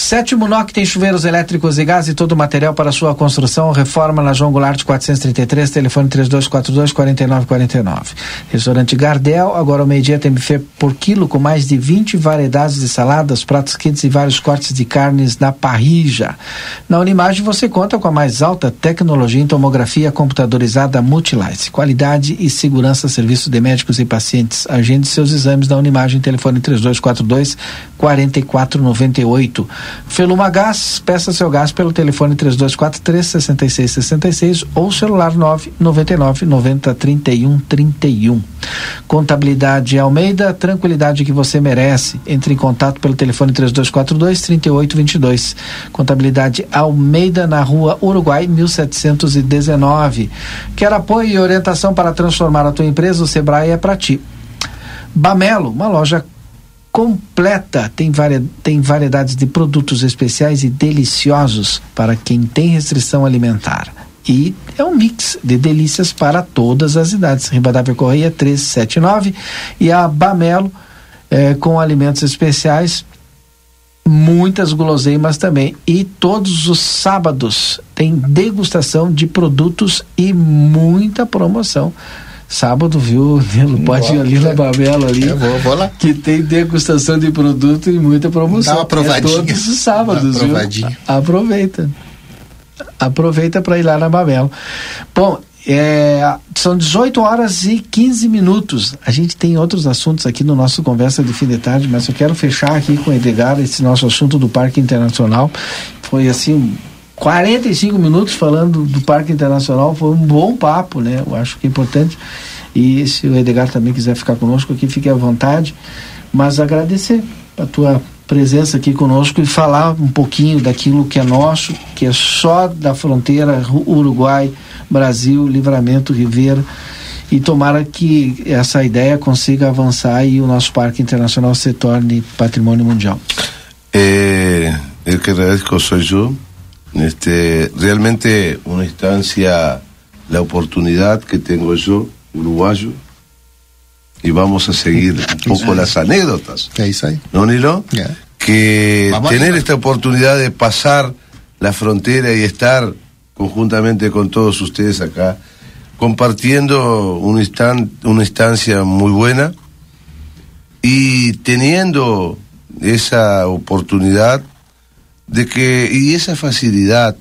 Sétimo NOC tem chuveiros elétricos e gás e todo o material para sua construção. Reforma na João Goulart 433, telefone 3242-4949. Restaurante Gardel, agora ao meio-dia tem buffet por quilo com mais de 20 variedades de saladas, pratos quentes e vários cortes de carnes na parrija. Na Unimagem você conta com a mais alta tecnologia em tomografia computadorizada Multilice. Qualidade e segurança serviço de médicos e pacientes. Agende seus exames na Unimagem, telefone 3242 4498. Feluma Gás, peça seu gás pelo telefone 3243 6666 ou celular 999 90 31 31. Contabilidade Almeida, tranquilidade que você merece. Entre em contato pelo telefone 3242 3822. Contabilidade Almeida na rua Uruguai 1719. Quer apoio e orientação para transformar a tua empresa? O Sebrae é para ti. Bamelo, uma loja completa, tem, varia, tem variedades de produtos especiais e deliciosos para quem tem restrição alimentar. E é um mix de delícias para todas as idades. Ribadavia Correia 1379 e a Bamelo eh, com alimentos especiais, muitas guloseimas também. E todos os sábados tem degustação de produtos e muita promoção. Sábado, viu, Nilo? Pode ir ali na Babela ali. Eu vou, vou lá. Que tem degustação de produto e muita promoção. Dá uma provadinha. É todos os sábados, Dá uma viu? Aproveita. Aproveita para ir lá na Babela. Bom, é, são 18 horas e 15 minutos. A gente tem outros assuntos aqui no nosso Conversa de Fim de Tarde, mas eu quero fechar aqui com o Edgar esse nosso assunto do Parque Internacional. Foi assim, 45 minutos falando do Parque Internacional. Foi um bom papo, né? Eu acho que é importante. E se o Edgar também quiser ficar conosco aqui, fique à vontade. Mas agradecer a tua presença aqui conosco e falar um pouquinho daquilo que é nosso, que é só da fronteira Ru- Uruguai, Brasil, Livramento, Ribeira. E tomara que essa ideia consiga avançar e o nosso Parque Internacional se torne patrimônio mundial. Eh, el que agradezco soy yo. Este, realmente una instancia, la oportunidad que tengo yo, uruguayo, y vamos a seguir un poco las anécdotas. ¿no, Nilo? Ya. Que Vamos tener esta oportunidad de pasar la frontera y estar conjuntamente con todos ustedes acá, compartiendo un instan- una instancia muy buena y teniendo esa oportunidad de que y esa facilidad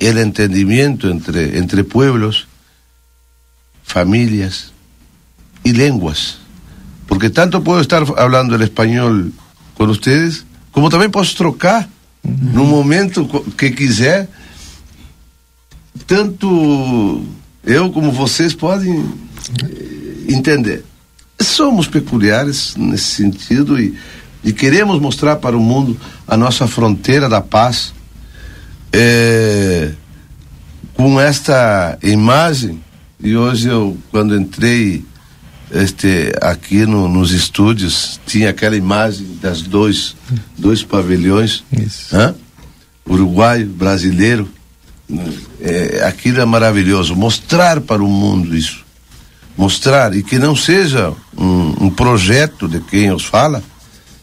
el entendimiento entre entre pueblos familias y lenguas Porque tanto puedo estar hablando el español con ustedes, como también puedo trocar no momento que quiser. Tanto eu como vocês podem eh, entender. Somos peculiares nesse sentido e, e queremos mostrar para o mundo a nossa fronteira da paz. É, com esta imagem, e hoje eu, quando entrei este, aqui no, nos estúdios, tinha aquela imagem das dois, dois pavilhões, uruguaio, brasileiro. É, aquilo é maravilhoso. Mostrar para o mundo isso. Mostrar, e que não seja um, um projeto de quem os fala,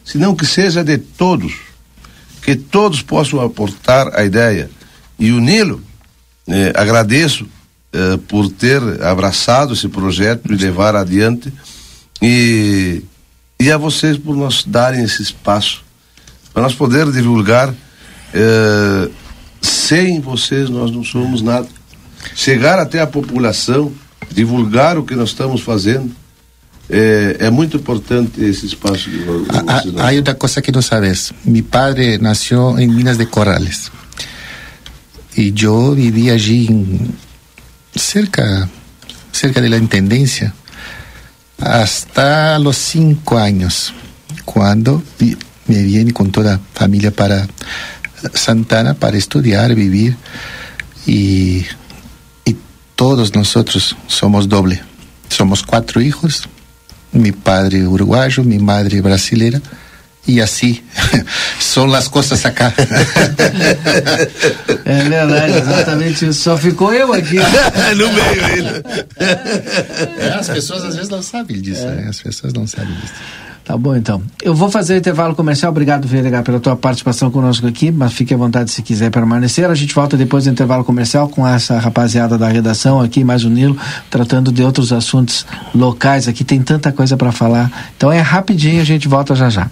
senão que seja de todos. Que todos possam aportar a ideia e uni-lo. É, agradeço eh, por ter abraçado esse projeto e levar adiante e, e a vocês por nos darem esse espaço para nós poder divulgar eh, sem vocês nós não somos nada chegar até a população divulgar o que nós estamos fazendo é, é muito importante esse espaço de Há outra coisa que não sabes. Meu padre nasceu em Minas de Corrales. E eu vivi allí em cerca, cerca de la Intendencia hasta los cinco años, cuando me vine con toda la familia para Santana para estudiar, vivir y, y todos nosotros somos doble. Somos cuatro hijos, mi padre uruguayo, mi madre brasilera e assim são as coisas acá. É verdade, exatamente isso. Só ficou eu aqui. no meio ainda. É, as pessoas às vezes não sabem disso, é. né? As pessoas não sabem disso. Tá bom, então. Eu vou fazer o intervalo comercial. Obrigado, VLH, pela tua participação conosco aqui, mas fique à vontade se quiser permanecer. A gente volta depois do intervalo comercial com essa rapaziada da redação aqui, mais o Nilo, tratando de outros assuntos locais aqui. Tem tanta coisa para falar. Então é rapidinho, a gente volta já já.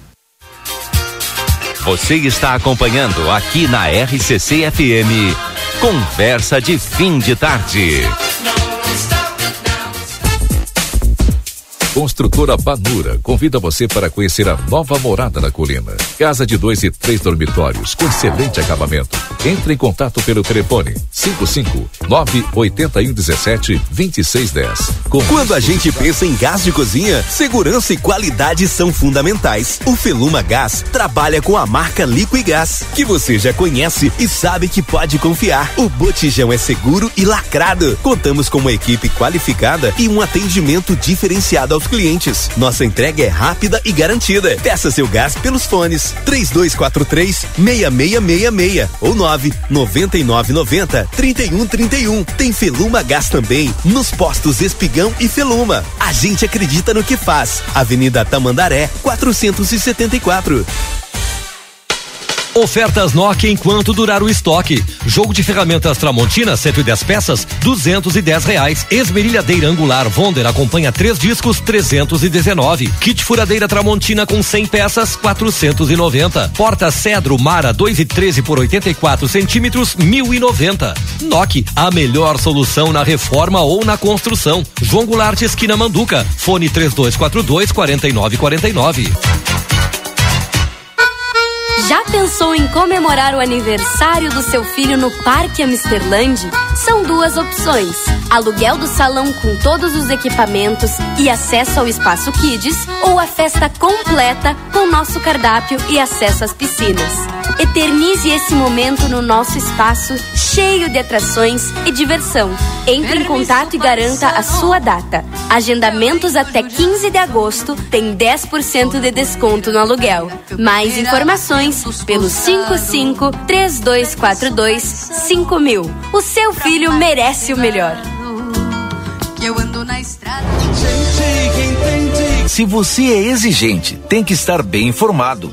Você está acompanhando aqui na RCC FM. Conversa de fim de tarde. Construtora Banura convida você para conhecer a nova morada na colina. Casa de dois e três dormitórios com excelente acabamento. Entre em contato pelo telefone 55 981 17 2610. Com... Quando a gente pensa em gás de cozinha, segurança e qualidade são fundamentais. O Feluma Gás trabalha com a marca Liquigás, que você já conhece e sabe que pode confiar. O botijão é seguro e lacrado. Contamos com uma equipe qualificada e um atendimento diferenciado aos clientes. Nossa entrega é rápida e garantida. Peça seu gás pelos fones 3243 6666 ou 9 9990 3131. Tem Feluma Gás também nos postos Espigão e Feluma. A gente acredita no que faz. Avenida Tamandaré 474. Ofertas Nokia enquanto durar o estoque. Jogo de ferramentas Tramontina 110 peças, 210 reais. Esmerilhadeira angular Vonder acompanha três discos, 319. Kit furadeira Tramontina com 100 peças, 490. Porta Cedro Mara 2 e 13 por 84 centímetros, 1090. Nokia, a melhor solução na reforma ou na construção. João Goulart esquina Manduca. Fone 3242 4949. Já pensou em comemorar o aniversário do seu filho no Parque Amsterland? São duas opções: aluguel do salão com todos os equipamentos e acesso ao espaço Kids, ou a festa completa com nosso cardápio e acesso às piscinas. Eternize esse momento no nosso espaço cheio de atrações e diversão. Entre em contato e garanta a sua data. Agendamentos até 15 de agosto tem 10% de desconto no aluguel. Mais informações pelo 55 3242 5000. O seu filho merece o melhor. Eu ando na estrada. Se você é exigente, tem que estar bem informado.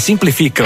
simplificam.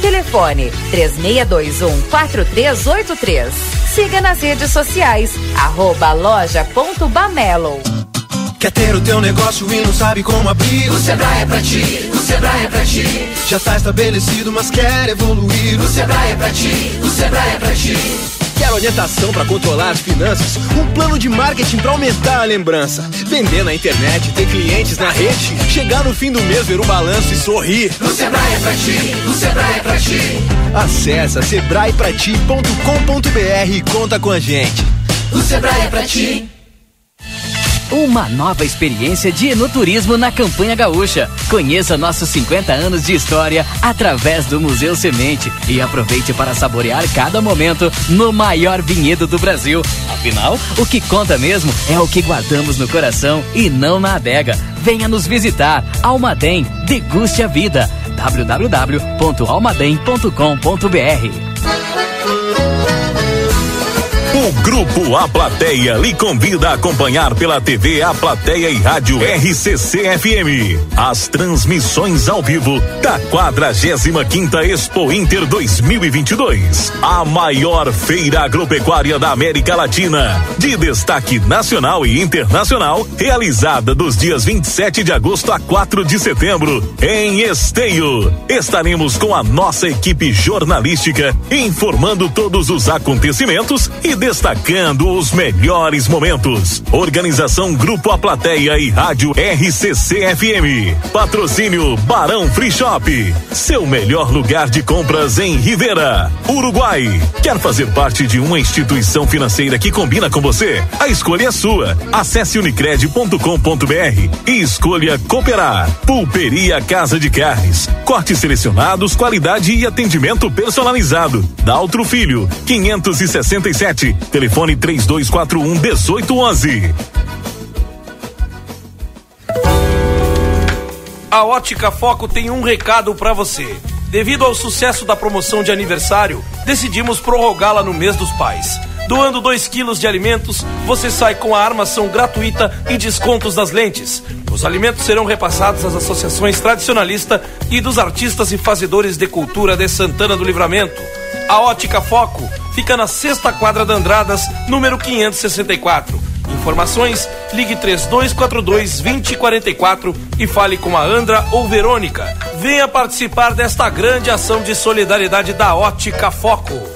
Telefone 3621-4383. Siga nas redes sociais, arroba loja.bamelo. Quer ter o teu negócio e não sabe como abrir? O Sebrae é pra ti, o Sebrae é pra ti. Já tá estabelecido, mas quer evoluir? O Sebrae é pra ti, o Sebrae é pra ti. Quer orientação para controlar as finanças? Um plano de marketing para aumentar a lembrança? Vender na internet, ter clientes na rede? Chegar no fim do mês, ver o balanço e sorrir? O Sebrae é pra ti, o Sebrae é pra ti. Acesse sebraeprati.com.br e conta com a gente. O Sebrae é pra ti. Uma nova experiência de enoturismo na campanha gaúcha. Conheça nossos 50 anos de história através do Museu Semente e aproveite para saborear cada momento no maior vinhedo do Brasil. Afinal, o que conta mesmo é o que guardamos no coração e não na adega. Venha nos visitar. Almaden, deguste a vida. www.almaden.com.br O Grupo A Plateia lhe convida a acompanhar pela TV A Plateia e Rádio RCC FM as transmissões ao vivo da 45 Expo Inter 2022, a maior feira agropecuária da América Latina, de destaque nacional e internacional, realizada dos dias 27 de agosto a 4 de setembro em Esteio. Estaremos com a nossa equipe jornalística informando todos os acontecimentos e destacando destacando os melhores momentos. Organização Grupo A Plateia e Rádio RCC FM. Patrocínio Barão Free Shop. Seu melhor lugar de compras em Rivera, Uruguai. Quer fazer parte de uma instituição financeira que combina com você? A escolha é sua. Acesse unicred.com.br e escolha cooperar. Pulperia Casa de Carnes. Cortes selecionados, qualidade e atendimento personalizado. Daltro Filho, 567. Telefone 3241 1811. A Ótica Foco tem um recado para você. Devido ao sucesso da promoção de aniversário, decidimos prorrogá-la no mês dos pais. Doando 2 quilos de alimentos, você sai com a armação gratuita e descontos das lentes. Os alimentos serão repassados às associações tradicionalistas e dos artistas e fazedores de cultura de Santana do Livramento. A Ótica Foco fica na sexta quadra da Andradas, número 564. Informações, ligue 3242 2044 e fale com a Andra ou Verônica. Venha participar desta grande ação de solidariedade da Ótica Foco.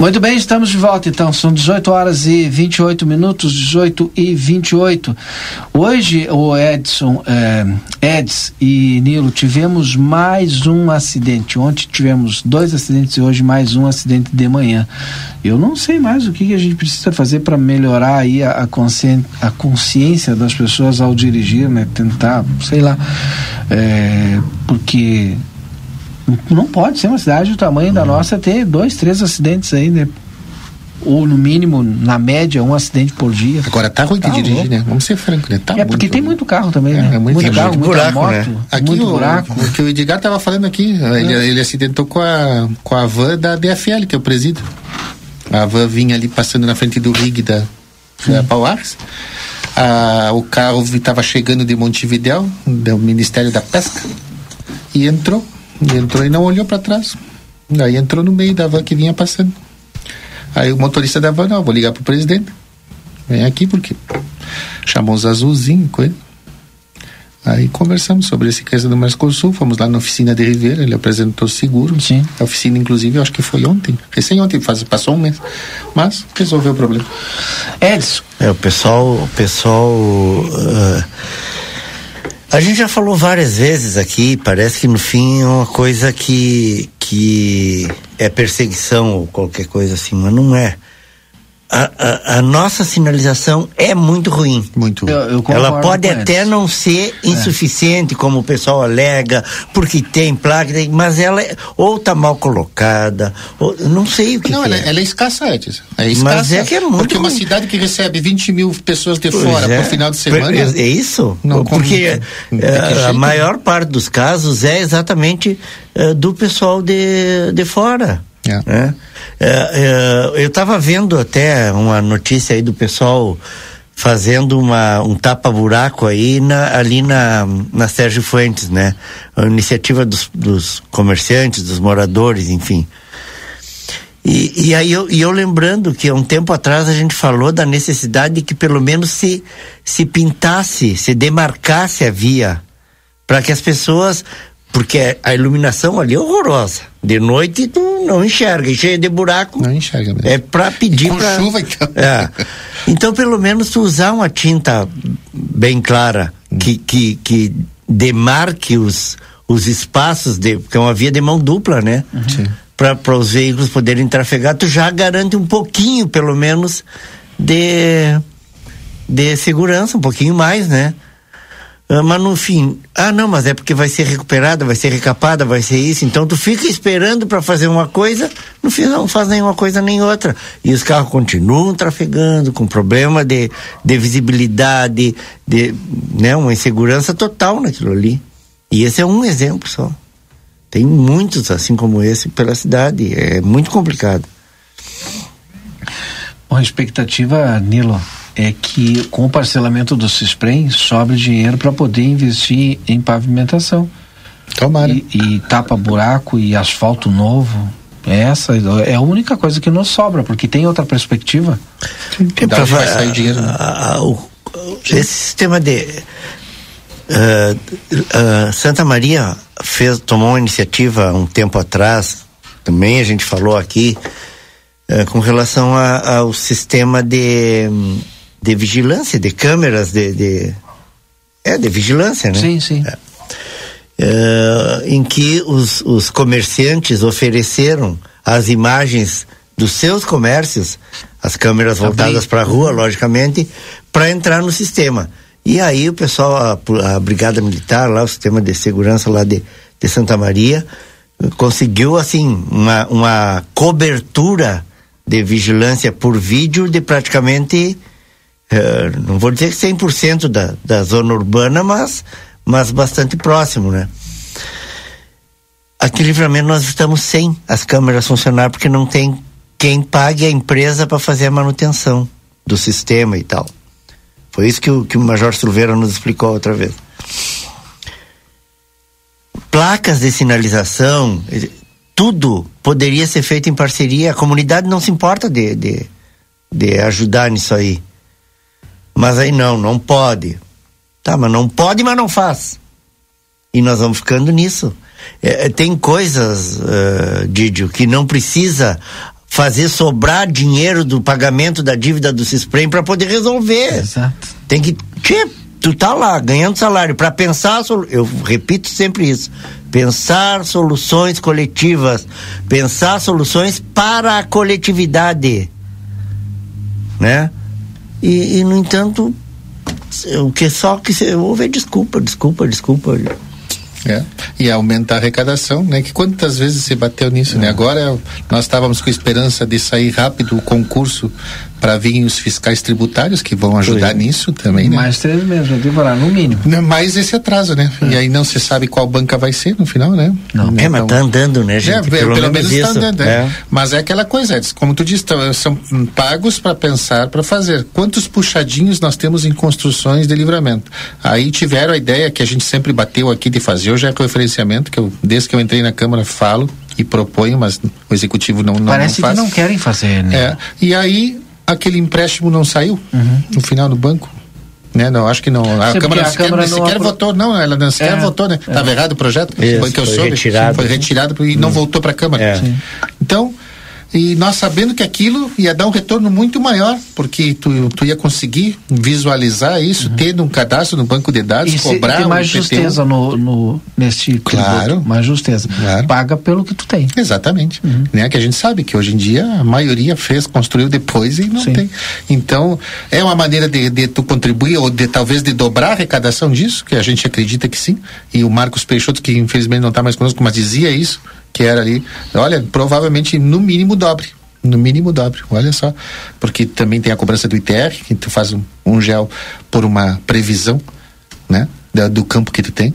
Muito bem, estamos de volta então. São 18 horas e 28 minutos, 18 e 28. Hoje, o Edson, eh, Eds e Nilo, tivemos mais um acidente. Ontem tivemos dois acidentes e hoje mais um acidente de manhã. Eu não sei mais o que, que a gente precisa fazer para melhorar aí a, a, consciência, a consciência das pessoas ao dirigir, né? Tentar, sei lá, eh, porque não pode ser uma cidade do tamanho da nossa ter dois, três acidentes aí, né? Ou no mínimo, na média, um acidente por dia. Agora tá ruim de Tá dirigir, louco. né? Vamos ser francos, né? Tá é porque tem muito carro também, né? É, muito, muito carro, muito buraco, moto, né? Aqui muito o, buraco. o que o Edgar estava falando aqui, ele, É. ele acidentou com a, com a van da DFL, que é o presídio. A van vinha ali passando na frente do rig da, da Pauax. Ah, o carro estava chegando de Montevidéu, do Ministério da Pesca, e entrou. E entrou e não olhou para trás. Aí entrou no meio da van que vinha passando. Aí o motorista da van, não, vou ligar pro presidente. Vem aqui porque chamou os azulzinhos com ele. Aí conversamos sobre esse caso do Mercosul, fomos lá na oficina de Ribeira, ele apresentou o seguro. Sim. A oficina, inclusive, eu acho que foi ontem, recém ontem, faz, passou um mês. Mas resolveu o problema. Edson. É, o pessoal, o pessoal. ah, a gente já falou várias vezes aqui, parece que no fim é uma coisa que, que é perseguição ou qualquer coisa assim, mas não é. A, a, a nossa sinalização é muito ruim. Muito Eu- eu concordo Ela pode com até eles. não ser insuficiente, como o pessoal alega, porque tem placa, mas ela é, ou tá mal colocada, ou não sei o que, não, que ela, é. ela é escassa, Edson. É escassa. Mas é que é muito Porque uma ruim. cidade que recebe 20 mil pessoas de Pois fora é. por final de semana. É, é isso? Não Porque eh, a maior parte dos casos é exatamente eh, do pessoal de, de fora. Né? Eh, eh, eu estava vendo até uma notícia aí do pessoal fazendo uma, um tapa-buraco aí na, ali na, na Sérgio Fuentes, né? A iniciativa dos, dos comerciantes, dos moradores, enfim. E, e aí eu, e eu lembrando que há um tempo atrás a gente falou da necessidade de que pelo menos se, se pintasse, se demarcasse a via, para que as pessoas. Porque a iluminação ali é horrorosa. De noite tu não enxerga, e cheia de buraco. Não enxerga mesmo. É para pedir com pra... chuva, então. É. Então, pelo menos tu usar uma tinta bem clara, que, que, que demarque os, os espaços, de, porque é uma via de mão dupla, né? para os veículos poderem trafegar, tu já garante um pouquinho, pelo menos, de, de segurança, um pouquinho mais, né? Ah, mas no fim, ah não, mas é porque vai ser recuperada, vai ser recapada, vai ser isso. Então tu fica esperando para fazer uma coisa, no fim não faz nenhuma coisa nem outra. E os carros continuam trafegando com problema de, de visibilidade, de né, uma insegurança total naquilo ali. E esse é um exemplo só. Tem muitos assim como esse pela cidade. É muito complicado. Bom, a expectativa, Nilo, é que com o parcelamento do CISPREM sobre dinheiro para poder investir em pavimentação. Tomara. E, e tapa buraco e asfalto novo. Essa é a única coisa que nos sobra, porque tem outra perspectiva. Tem pra, vai sair dinheiro. Né? A, a, o, esse sistema de uh, uh, Santa Maria fez tomou uma iniciativa um tempo atrás, também a gente falou aqui, uh, com relação ao sistema de de vigilância, de câmeras, de, de é de vigilância, né? Sim, sim. É. Uh, em que os, os comerciantes ofereceram as imagens dos seus comércios, as câmeras voltadas para a rua, logicamente, para entrar no sistema. E aí o pessoal, a, a, Brigada Militar, lá, o sistema de segurança lá de, de Santa Maria, conseguiu, assim, uma, uma cobertura de vigilância por vídeo de praticamente é, não vou dizer que 100% da, da zona urbana, mas, mas bastante próximo, né? Aqui em Livramento nós estamos sem as câmeras funcionar porque não tem quem pague a empresa para fazer a manutenção do sistema e tal. Foi isso que o, que o Major Silveira nos explicou outra vez. Placas de sinalização, tudo poderia ser feito em parceria. A comunidade não se importa de, de, de ajudar nisso aí. Mas aí não, não pode. Tá, mas não pode, mas não faz. E nós vamos ficando nisso. É, é tem coisas, uh, Didio, que não precisa fazer sobrar dinheiro do pagamento da dívida do Cisprem para poder resolver. Exato. Tem que. Tchê, tu tá lá ganhando salário para pensar, eu repito sempre isso, pensar soluções coletivas, pensar soluções para a coletividade, né? E, e no entanto, o que só que você ouve é desculpa, desculpa, desculpa. É. E aumentar a arrecadação, né? Que quantas vezes você bateu nisso, né? é. né? Agora nós estávamos com esperança de sair rápido o concurso para vir os fiscais tributários que vão ajudar nisso também, né? Mais três meses, demorar no mínimo. Mais esse atraso, né? É. E aí não se sabe qual banca vai ser no final, né? Não. Então, é, mas tá andando, né, gente? É, pelo, pelo menos está andando, é. é. Mas é aquela coisa, como tu disse, são pagos para pensar, para fazer. Quantos puxadinhos nós temos em construções de livramento? Aí tiveram a ideia que a gente sempre bateu aqui de fazer, hoje é referenciamento, que eu, desde que eu entrei na Câmara, falo e proponho, mas o Executivo não, não Parece não faz. que não querem fazer, né? É. E aí aquele empréstimo não saiu uhum. no final do banco. Né? Não, acho que não. A Sim, Câmara, a sequer, Câmara sequer apro... votou, não, ela não sequer é, votou, né? Estava é. errado o projeto, Isso, foi que eu foi soube. Retirado. Foi retirado e não hum. voltou para a Câmara. É. Então, e nós sabendo que aquilo ia dar um retorno muito maior, porque tu, tu ia conseguir visualizar isso, uhum. tendo um cadastro no banco de dados, e cobrar tem mais um justeza no, no, neste claro, tributo, mais justeza. Claro. Paga pelo que tu tem. Exatamente. Uhum. Né? Que a gente sabe que hoje em dia a maioria fez, construiu depois e não Sim. tem. Então, é uma maneira de, de tu contribuir, ou de talvez de dobrar a arrecadação disso, que a gente acredita que sim. E o Marcos Peixoto, que infelizmente não está mais conosco, mas dizia isso que era ali, olha, provavelmente no mínimo dobre. No mínimo dobre, olha só. Porque também tem a cobrança do ITR, que tu faz um, um gel por uma previsão, né? Do, campo que tu tem.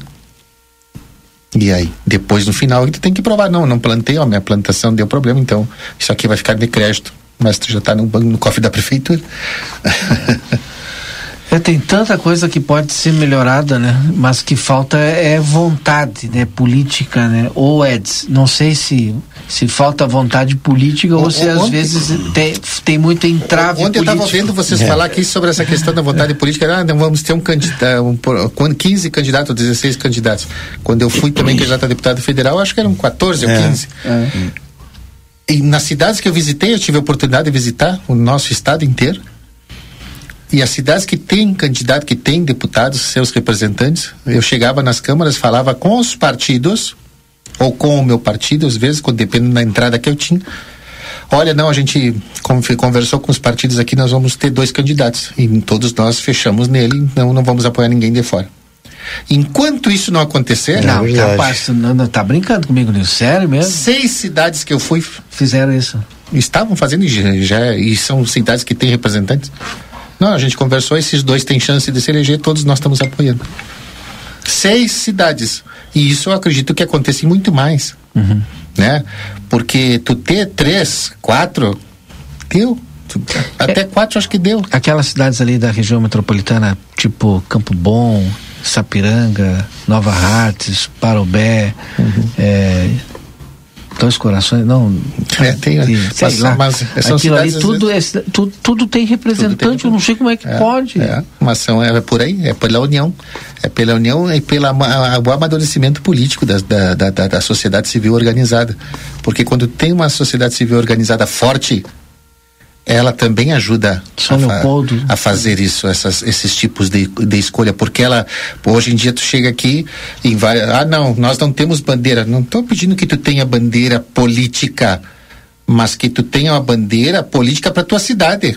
E aí, depois no final, tu tem que provar, não, não plantei, ó, minha plantação deu problema, então isso aqui vai ficar de crédito. Mas tu já está no, no cofre da prefeitura. É, tem tanta coisa que pode ser melhorada, né? Mas que falta é vontade, né? Política, né? Ou é, não sei se se falta vontade política o, ou se às vezes tem, tem muito entrave Ontem político. eu estava vendo vocês é. falar aqui sobre essa questão da vontade é. política. Ah, não vamos ter um candidato, um, 15 candidatos, 16 candidatos. Quando eu fui também candidato a deputado federal, acho que eram 14 é. ou 15. É. E nas cidades que eu visitei, eu tive a oportunidade de visitar o nosso estado inteiro e as cidades que têm candidato, que têm deputados, seus representantes, eu chegava nas câmaras, falava com os partidos ou com o meu partido, às vezes, dependendo da entrada que eu tinha. Olha, não, a gente con- conversou com os partidos aqui, nós vamos ter dois candidatos. E todos nós fechamos nele, não, não vamos apoiar ninguém de fora. Enquanto isso não acontecer. Não, capaz, tu não, não tá brincando comigo, Nilson. Sério mesmo? Seis cidades que eu fui. Fizeram isso. Estavam fazendo já, já- e são cidades que têm representantes. Não, a gente conversou, esses dois têm chance de se eleger, todos nós estamos apoiando. Seis cidades. E isso eu acredito que aconteça em muito mais. Né? Porque tu ter três, quatro, deu. Até quatro acho que deu. Aquelas cidades ali da região metropolitana, tipo Campo Bom, Sapiranga, Nova Hartz, Parobé, é, Dois Corações, não. É, tem, sei mas- lá. mas são Aquilo ali, tudo, é, tudo, tudo tem representante, eu não sei como é que pode. É, uma ação é por aí, é pela união. É pela união e pelo amadurecimento político da, da, da- da sociedade civil organizada. Porque quando tem uma sociedade civil organizada forte, ela também ajuda a, a fazer isso, essas, esses tipos de, de escolha, porque ela, hoje em dia tu chega aqui e vai, ah não, nós não temos bandeira, não estou pedindo que tu tenha bandeira política, mas que tu tenha uma bandeira política para tua cidade.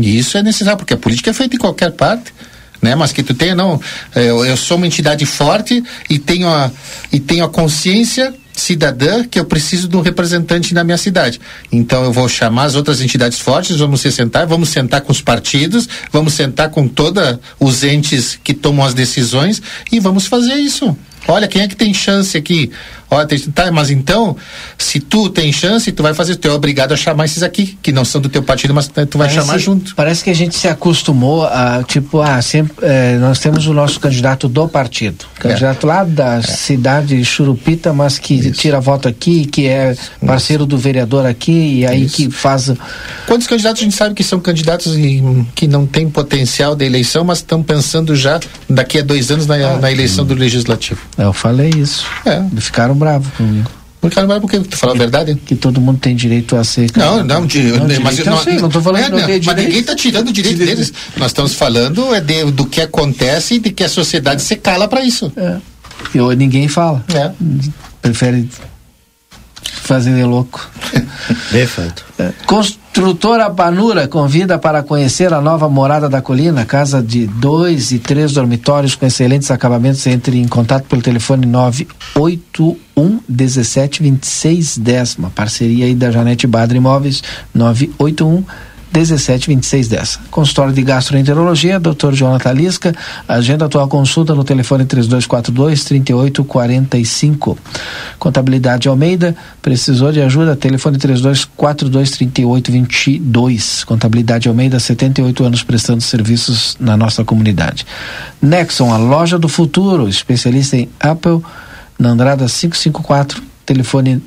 E isso é necessário, porque a política é feita em qualquer parte. Né? Mas que tu tenha, não, eu, eu sou uma entidade forte e tenho a, e tenho a consciência cidadã que eu preciso de um representante na minha cidade. Então eu vou chamar as outras entidades fortes, vamos se sentar, vamos sentar com os partidos, vamos sentar com todos os entes que tomam as decisões e vamos fazer isso. Olha, quem é que tem chance aqui? Olha, tá, mas então, se tu tem chance, tu vai fazer, tu é obrigado a chamar esses aqui, que não são do teu partido, mas tu vai Parece- chamar junto. Parece que a gente se acostumou a, tipo, ah, sempre, eh, nós temos o nosso candidato do partido. Candidato lá da cidade de Churupita, mas que tira voto aqui, que é parceiro do vereador aqui, e aí que faz. Quantos candidatos a gente sabe que são candidatos e, hum, que não têm potencial de eleição, mas estão pensando já daqui a dois anos na, na eleição do legislativo? Eu falei isso. É. Ficaram bravos comigo. Ficaram bravos porque tu falou a verdade? Que todo mundo tem direito a ser. Não, não, Não, mas direito eu não, sei, não tô falando é, não não, mas ninguém está tirando o direito deles. Nós estamos falando é de, do que acontece e de que a sociedade se cala para isso. É. Eu, ninguém fala. É. Prefere fazer de louco. Perfeito. Construtora Banura convida para conhecer a nova morada da colina, casa de dois e três dormitórios com excelentes acabamentos. Entre em contato pelo telefone 981 17 26 10. Uma parceria aí da Janete Badra Imóveis 981 17 26 10. Consultório de Gastroenterologia, Dr. Jonathan Lisca. Agenda atual consulta no telefone 3242 3845. Contabilidade Almeida, precisou de ajuda? Telefone 3242 3822. Contabilidade Almeida, 78 anos prestando serviços na nossa comunidade. Nexon, a loja do futuro, especialista em Apple, na Andrada 554, telefone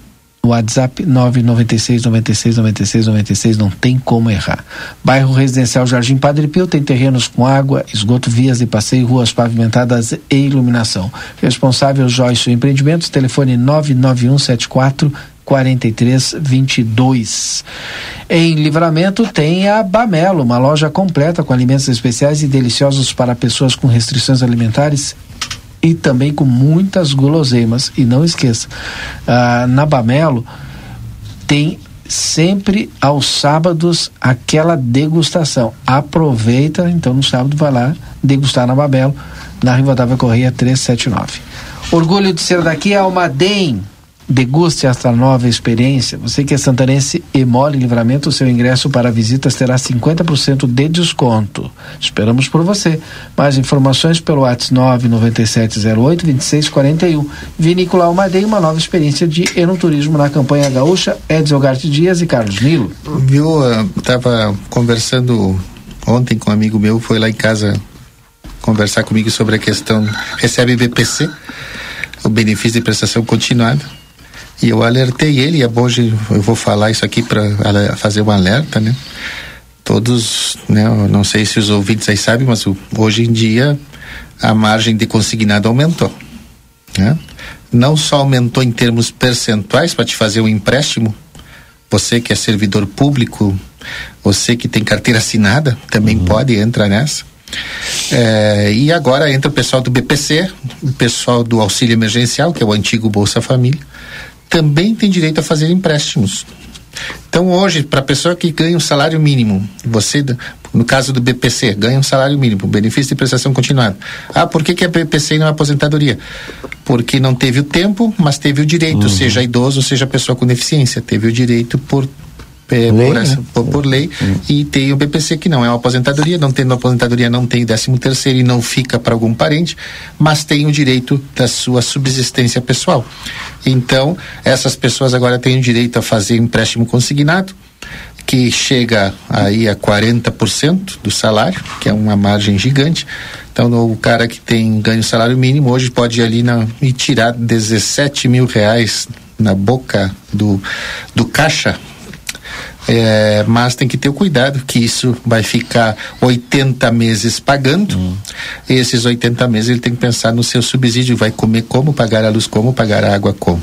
WhatsApp 996 96 96 96, não tem como errar. Bairro Residencial Jardim Padre Pio tem terrenos com água, esgoto, vias de passeio, ruas pavimentadas e iluminação. Responsável Joyce Empreendimentos, telefone 99174 4322. Em Livramento tem a Bamelo, uma loja completa com alimentos especiais e deliciosos para pessoas com restrições alimentares e também com muitas guloseimas. E não esqueça, ah, na Bamelo tem sempre aos sábados aquela degustação. Aproveita, então no sábado vai lá degustar na Babelo, na Rivadavia Correia 379. Orgulho de ser daqui é Almaden. Deguste esta nova experiência. Você que é santanense e mora em livramento, o seu ingresso para visitas terá 50% de desconto. Esperamos por você. Mais informações pelo WhatsApp 99708 2641. Vinícola Almaden, uma nova experiência de enoturismo na campanha gaúcha. Edson Garte Dias e Carlos Nilo. Viu, eu tava conversando ontem com um amigo meu, foi lá em casa conversar comigo sobre a questão, recebe BPC, o benefício de prestação continuada. E eu alertei ele, e é hoje eu vou falar isso aqui para fazer um alerta, né? Todos, né, não sei se os ouvintes aí sabem, mas hoje em dia a margem de consignado aumentou, né? Não só aumentou em termos percentuais para te fazer um empréstimo, você que é servidor público, você que tem carteira assinada, também pode entrar nessa. É, e agora entra o pessoal do BPC, o pessoal do auxílio emergencial, que é o antigo Bolsa Família, também tem direito a fazer empréstimos. Então hoje, para a pessoa que ganha um salário mínimo, você, no caso do BPC, ganha um salário mínimo, benefício de prestação continuada. Ah, por que, que é BPC e não é aposentadoria? Porque não teve o tempo, mas teve o direito, Uhum. seja idoso, seja pessoa com deficiência, teve o direito por é, Lei, por, essa- né? por- por lei e tem o BPC que não é uma aposentadoria, não tendo aposentadoria não tem décimo terceiro e não fica para algum parente, mas tem o direito da sua subsistência pessoal. Então, essas pessoas agora têm o direito a fazer empréstimo consignado, que chega aí a 40% do salário, que é uma margem gigante. Então, o cara que tem ganho salário mínimo hoje pode ir ali na, e tirar 17 mil reais na boca do, do caixa é, mas tem que ter o cuidado que isso vai ficar 80 meses pagando. Hum. Esses 80 meses ele tem que pensar no seu subsídio, vai comer como, pagar a luz como, pagar a água como.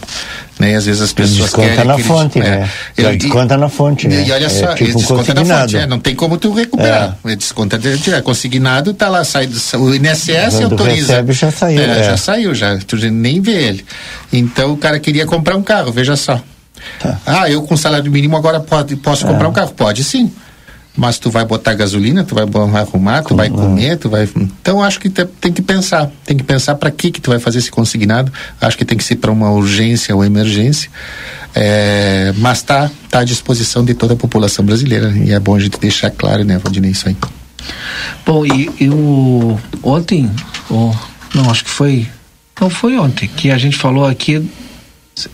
Né? E às vezes as pessoas Desconta querem na que fonte, é. né? Já desconta na fonte, né? E olha É só, tipo ele desconta na fonte, é, não tem como tu recuperar. Ele desconta de, de, é, consignado, tá lá, sai do, o INSS Quando autoriza. recebe, já saiu, É, é. Já saiu, já. Tu nem vê ele. Então o cara queria comprar um carro, veja só. Ah, eu com salário mínimo agora pode, posso Tá. É. comprar um carro? Pode sim. Mas tu vai botar gasolina, tu vai arrumar, tu vai comer, tu vai. Então acho que te- tem que pensar. Tem que pensar para que que tu vai fazer esse consignado. Acho que tem que ser para uma urgência ou emergência. É, mas tá, tá à disposição de toda a população brasileira. E é bom a gente deixar claro, né, Valdinei, isso aí. Bom, e, e o ontem, ou não, acho que foi, não foi ontem, que a gente falou aqui,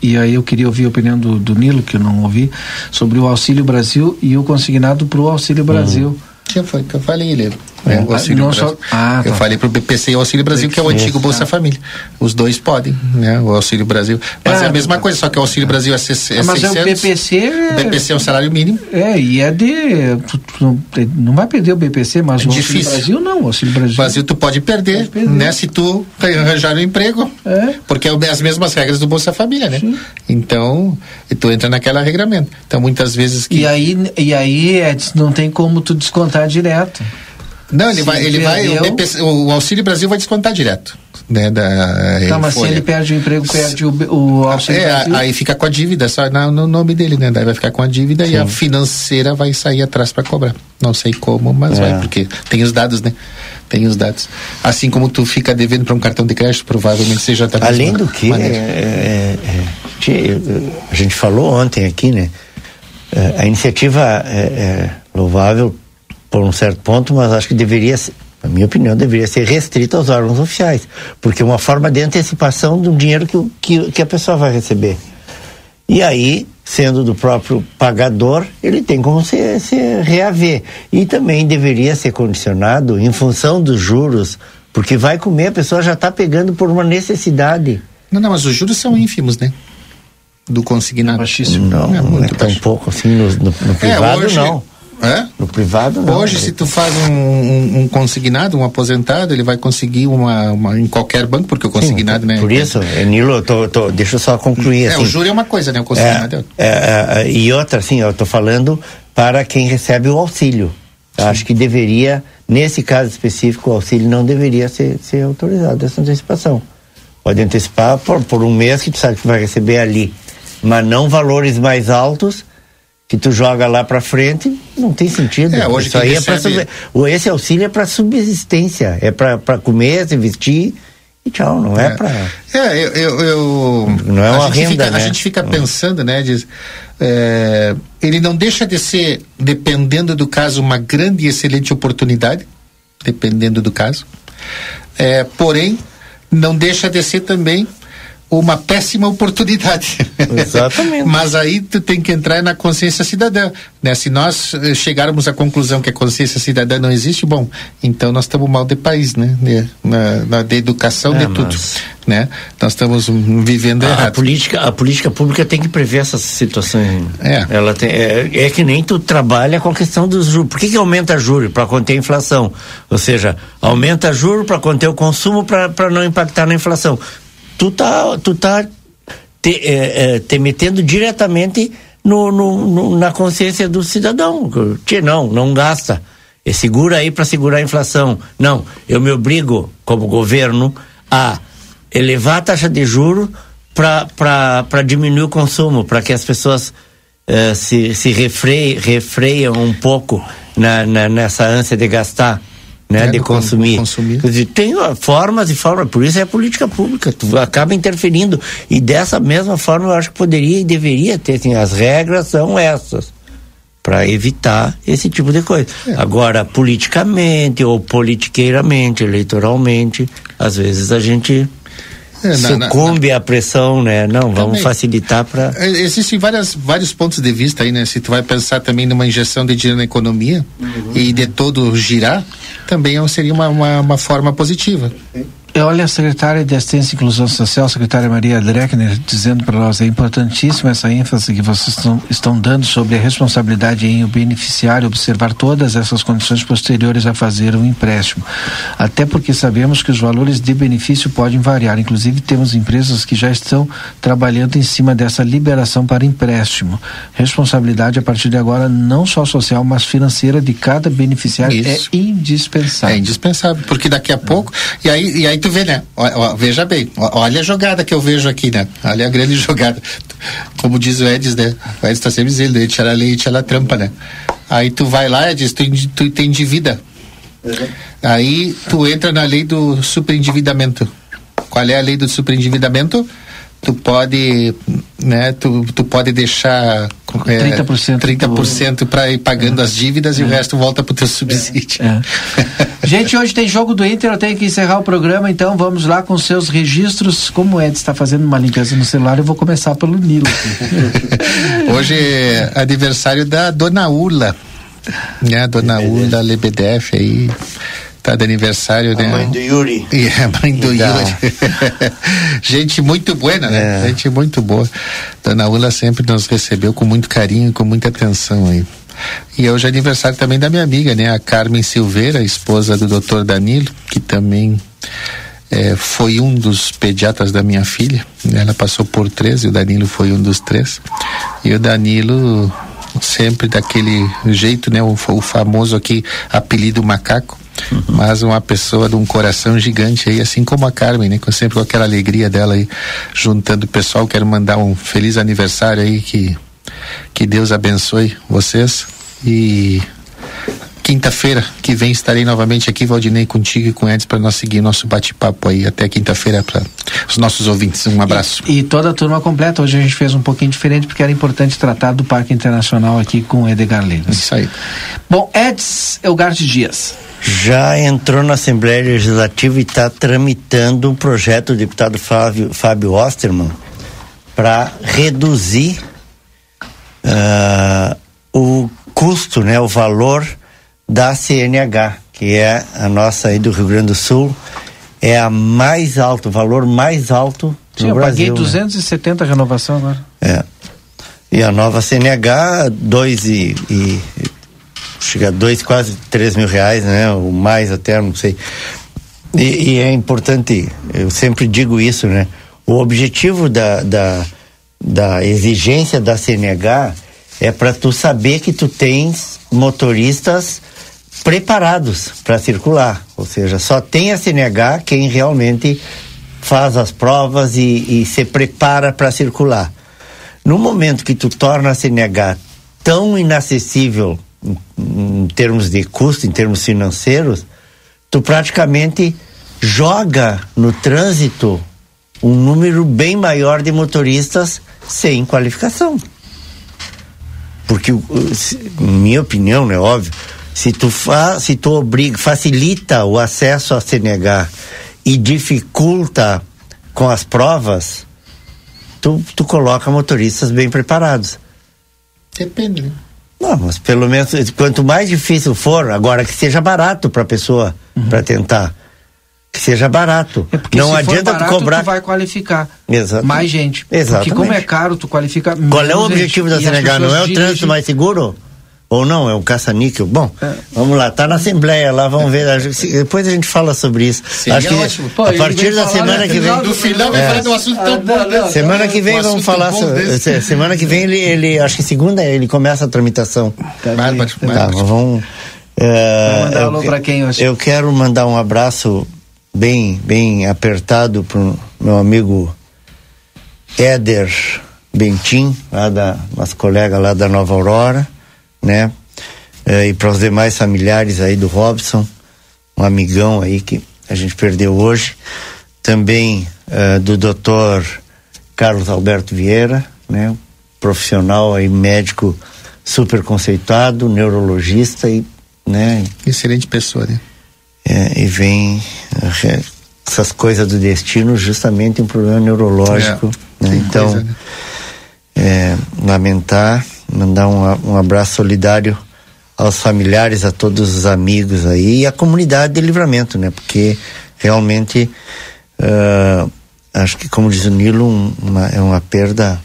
e aí eu queria ouvir a opinião do, do Nilo, que eu não ouvi, sobre o Auxílio Brasil e o consignado para o Auxílio Brasil. Que foi que eu falei, Lelo. É. É, o Auxílio Ah, não só- ah, eu tá. falei pro BPC e o Auxílio Brasil, que é o antigo Bolsa Ah. Família. Os dois podem, né? O Auxílio Brasil. Mas é, É. a mesma coisa, só que o Auxílio Brasil é, se- é Mas é o 600. BPC. O BPC é o salário mínimo. É, e é de. Não, não vai perder o BPC, mas É o Auxílio difícil. Brasil não. O Auxílio Brasil. Brasil tu pode perder, né? Se tu arranjar um emprego. Porque é o- as mesmas regras do Bolsa Família, né? Então, e tu entra naquela regramento. Então, muitas vezes que. E aí, e aí Edson, não tem como tu descontar direto. Não, ele Se vai, ele vai, o, BPC o Auxílio Brasil vai descontar direto, né, da Tá, mas se ele perde o emprego, perde o, o Auxílio É, Brasil. aí fica com a dívida, só na- no nome dele, né? Daí vai ficar com a dívida e a financeira vai sair atrás para cobrar. Não sei como, mas É. vai, porque tem os dados, né? Tem os dados. Assim como tu fica devendo para um cartão de crédito, provavelmente seja da Além do que, é, é, é, a gente falou ontem aqui, né? É, a iniciativa é, é louvável por um certo ponto, mas acho que deveria, ser- na minha opinião, deveria ser restrita aos órgãos oficiais, porque é uma forma de antecipação do dinheiro que, que, que a pessoa vai receber. E aí, sendo do próprio pagador, ele tem como se, se reaver. E também deveria ser condicionado em função dos juros, porque vai comer, a pessoa já está pegando por uma necessidade. Não, não, mas os juros são ínfimos, né? Do consignado. Não, é não muito é tão pouco assim no, no- no privado, hoje- não. É? No privado, não. Hoje, se tu faz um, um- um consignado, um aposentado, ele vai conseguir uma, uma- em qualquer banco, porque o consignado, né? Por isso, é, Nilo, tô, tô- deixa eu só concluir. É, assim, o juro é uma coisa, né? O consignado é, É, é, é, e outra, assim, eu estou falando para quem recebe o auxílio. Acho que deveria, nesse caso específico, o auxílio não deveria ser, ser autorizado, essa antecipação. Pode antecipar por, por um mês que tu sabe que vai receber ali, mas não valores mais altos que tu joga lá para frente, não tem sentido. É, hoje Isso aí é pra recebe- subs- o- esse auxílio é para subsistência, é para comer, se vestir e tchau, não é, É. para É, eu. eu- eu- Não é a uma gente renda, fica, né? A gente fica pensando, né? Diz, é, ele não deixa de ser, dependendo do caso, uma grande e excelente oportunidade, dependendo do caso. É, porém, não deixa de ser também uma péssima oportunidade. Exatamente. Mas aí tu tem que entrar na consciência cidadã, né? Se nós eh, chegarmos à conclusão que a consciência cidadã não existe, bom, então nós estamos mal de país, né? De, na, na- de educação, É, de tudo, mas- né? Nós estamos vivendo a, a errado. política a política pública tem que prever essas situações É. ela tem é, é que nem tu trabalha com a questão dos juros por que, que aumenta juro para conter a inflação ou seja aumenta juro para conter o consumo para não impactar na inflação tu tá tu tá te, é, é, te metendo diretamente no, no- no- na consciência do cidadão Tchê, não não gasta É segura aí para segurar a inflação. Não, eu me obrigo, como governo, a elevar a taxa de juro para diminuir o consumo, para que as pessoas eh, se, se refre, refreiam um pouco na, na, nessa ânsia de gastar. Né, É, de consumir. consumir. Dizer, tem formas e formas, por isso é política pública, tu acaba interferindo. E dessa mesma forma eu acho que poderia e deveria ter, assim, as regras são essas para evitar esse tipo de coisa. É. Agora, politicamente ou politiqueiramente, eleitoralmente, às vezes a gente É, na- na- sucumbe à pressão, né? Não, vamos Também. facilitar para É, Existem várias, vários pontos de vista aí, né? Se tu vai pensar também numa injeção de dinheiro na economia e de todo girar, também é- seria uma, uma, uma forma positiva. Eu olho a secretária de Assistência e Inclusão Social, a secretária Maria Dreckner, dizendo para nós é importantíssima essa ênfase que vocês estão, estão dando sobre a responsabilidade em o beneficiário observar todas essas condições posteriores a fazer um empréstimo. Até porque sabemos que os valores de benefício podem variar. Inclusive, temos empresas que já estão trabalhando em cima dessa liberação para empréstimo. Responsabilidade a partir de agora, não só social, mas financeira de cada beneficiário Isso. é indispensável. É indispensável, porque daqui a pouco. E aí, e aí tu vê, né? Ó, ó, veja bem, ó, olha a jogada que eu vejo aqui, né? Olha a grande jogada. Como diz o Edis, né? O Edis tá sempre dizendo, né? Tira a lei, tira a trampa, né? Aí tu vai lá, Edis, tu, tu tem dívida. Aí tu entra na lei do superendividamento. Qual é a lei do superendividamento? Tu pode, né, tu, tu pode deixar é, 30% 30% para ir pagando as dívidas e o resto volta pro teu subsídio. Gente, hoje tem jogo do Inter, eu tenho que encerrar o programa, então vamos lá com seus registros. Como o Ed está fazendo uma limpeza no celular, eu vou começar pelo Nilo. Hoje é aniversário da Dona Ula, né? Dona Ula Lebedef aí. Tá de aniversário, né? mãe do Yuri. E a mãe do Yuri. Gente muito boa, né? Gente muito boa. Dona Ula sempre nos recebeu com muito carinho e com muita atenção aí. E hoje é aniversário também da minha amiga, né? A Carmen Silveira, esposa do Dr. Danilo, que também eh, foi um dos pediatras da minha filha. Ela passou por três e o Danilo foi um dos três. E o Danilo sempre daquele jeito, né? O, o famoso aqui apelido macaco. Mas uma pessoa de um coração gigante aí, assim como a Carmen, né? Com- Sempre com aquela alegria dela aí, juntando o pessoal. Quero mandar um feliz aniversário aí, que, que Deus abençoe vocês. E quinta-feira que vem estarei novamente aqui, Valdinei, contigo e com Edson, para nós seguir nosso bate-papo aí. Até quinta-feira para os nossos ouvintes. Um abraço. E toda a turma completa. Hoje a gente fez um pouquinho diferente porque era importante tratar do Parque Internacional aqui com o Edgar Leiras. Isso aí. Bom, Eds Elgarte Dias. já entrou na Assembleia Legislativa e está tramitando um projeto do deputado Fábio, Fábio Osterman para reduzir ah, o custo, né, o valor da CNH, que é a nossa aí do Rio Grande do Sul, é a mais alto, o valor mais alto do eu Brasil. paguei né? 270 renovação agora. É. E a nova CNH, dois e, e chega a dois, quase três mil reais, né? Ou mais até, não sei. E, e é importante, eu sempre digo isso, né? O objetivo da, da, da exigência da CNH é para tu saber que tu tens motoristas preparados para circular. Ou seja, só tem a CNH quem realmente faz as provas e, e se prepara para circular. No momento que tu torna a CNH tão inacessível em, em termos de custo, em termos financeiros, tu praticamente joga no trânsito um número bem maior de motoristas sem qualificação. Porque, se- minha opinião, né, óbvio, se tu, fa, se tu obriga, facilita o acesso à CNH e dificulta com as provas, tu, tu coloca motoristas bem preparados. Depende, né? Não, mas pelo menos quanto mais difícil for, agora que seja barato para a pessoa para tentar. Que seja barato. É Porque não se adianta for barato, tu cobrar tu vai qualificar Exatamente. mais gente. Exatamente. Porque como é caro, tu qualifica Qual é o objetivo gente. da CNH? Não é o dirigem- trânsito mais seguro? Ou não? É o caça-níquel? Bom, vamos lá, tá na Assembleia lá, vamos ver. a gente- Depois a gente fala sobre isso. Seria Acho que ótimo. Pô, a partir da falar semana no que vem. do final vai É. falar de um assunto tão bom desse. Semana que vem Um vamos falar. bom so- desse. se- Semana que vem ele, ele, acho que segunda ele começa a tramitação. Bárbaro, Tá, bárbaro. vamos. É, mandar eu alô que- pra quem hoje? Eu quero mandar um abraço bem, bem apertado pro meu amigo Éder Bentim, lá da nosso colega lá da Nova Aurora, né? Eh, e para os demais familiares aí do Robson, um amigão aí que a gente perdeu hoje. Também eh, do doutor Carlos Alberto Vieira, né? Profissional aí, médico super conceituado, neurologista e, né? Excelente pessoa, né? É, e vem eh, essas coisas do destino justamente um problema neurológico. É, né? Então, coisa, né? é, lamentar, mandar um, um abraço solidário aos familiares, a todos os amigos aí e à comunidade de livramento, né? Porque realmente ah, acho que como diz o Nilo, um- uma, é uma perda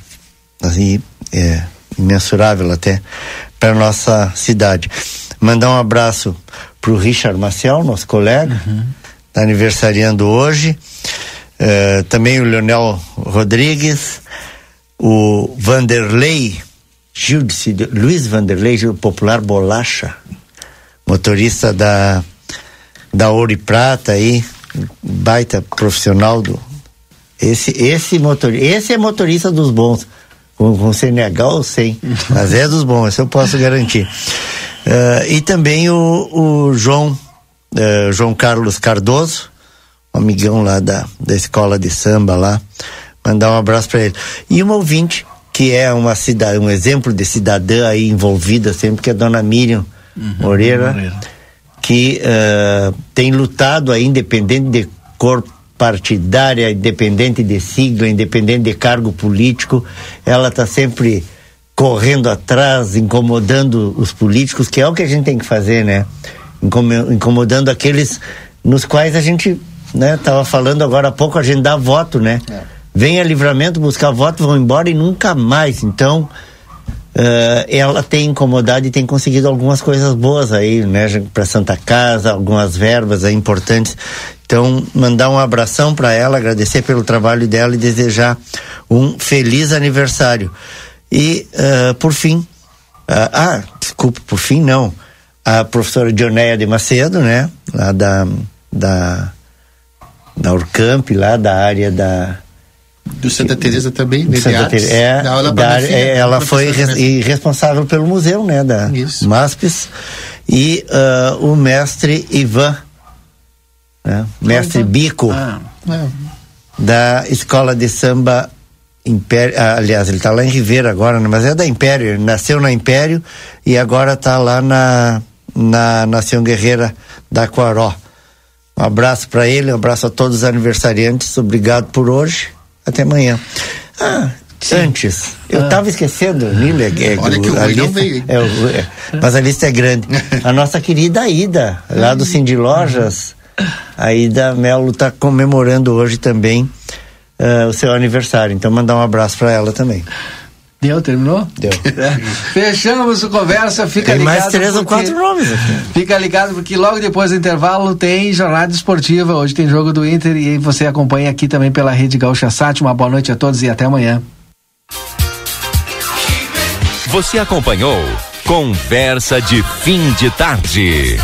assim, é, imensurável até para nossa cidade. Mandar um abraço pro Richard Maciel, nosso colega, tá aniversariando hoje. Eh, também o Leonel Rodrigues, o Vanderlei Gildes, Luiz Vanderlei popular Bolacha, motorista da da Ouro e Prata aí, baita profissional do esse esse motor esse é motorista dos bons com, com CNH ou sem mas é dos bons eu posso garantir Eh, e também o, o João eh, João Carlos Cardoso um amigão lá da, da escola de samba lá. Mandar um abraço para ele. E uma ouvinte que é uma cidade um exemplo de cidadã aí envolvida sempre que é a dona Miriam Moreira que eh, tem lutado aí, independente de cor partidária, independente de sigla, independente de cargo político, ela está sempre correndo atrás, incomodando os políticos, que é o que a gente tem que fazer, né? Incomo- Incomodando aqueles nos quais a gente, né, tava falando agora há pouco, a gente dá voto, né? Vem a livramento buscar voto, vão embora e nunca mais. Então, eh, ela tem incomodado e tem conseguido algumas coisas boas aí, né, para Santa Casa, algumas verbas aí importantes. Então, mandar um abração para ela, agradecer pelo trabalho dela e desejar um feliz aniversário. E, eh, por fim, ah, ah, desculpa, por fim não, a professora Dionéia de Macedo, né, lá da, da, da Urcamp, lá da área da, Do Santa Teresa também, né, Santa Teresa. É, dá aula da filha, é, ela foi res- responsável pelo museu, né, da MASPES. E ah, o mestre Ivan, né, mestre Bico, É. da escola de samba Império. ah, aliás, ele está lá em Ribeira agora, né, mas é da Império. Ele nasceu na Império e agora está lá na, na Nação Guerreira da Quaró. Um abraço para ele, um abraço a todos os aniversariantes. Obrigado por hoje. Até amanhã. Ah, antes, eu estava esquecendo, Nilo, é, Olha que o a lista- veio, é, o- é, mas a lista é grande. A nossa querida Ida, lá do Cindy Lojas, a Ida Melo está comemorando hoje também ah, o seu aniversário. Então, mandar um abraço para ela também. Deu, terminou? Deu. Fechamos a conversa, fica Tem ligado. mais três ou porque- quatro nomes aqui. Fica ligado porque logo depois do intervalo tem jornada esportiva. Hoje tem jogo do Inter e você acompanha aqui também pela Rede Gaúcha Sat. Uma boa noite a todos e até amanhã. Você acompanhou Conversa de Fim de Tarde.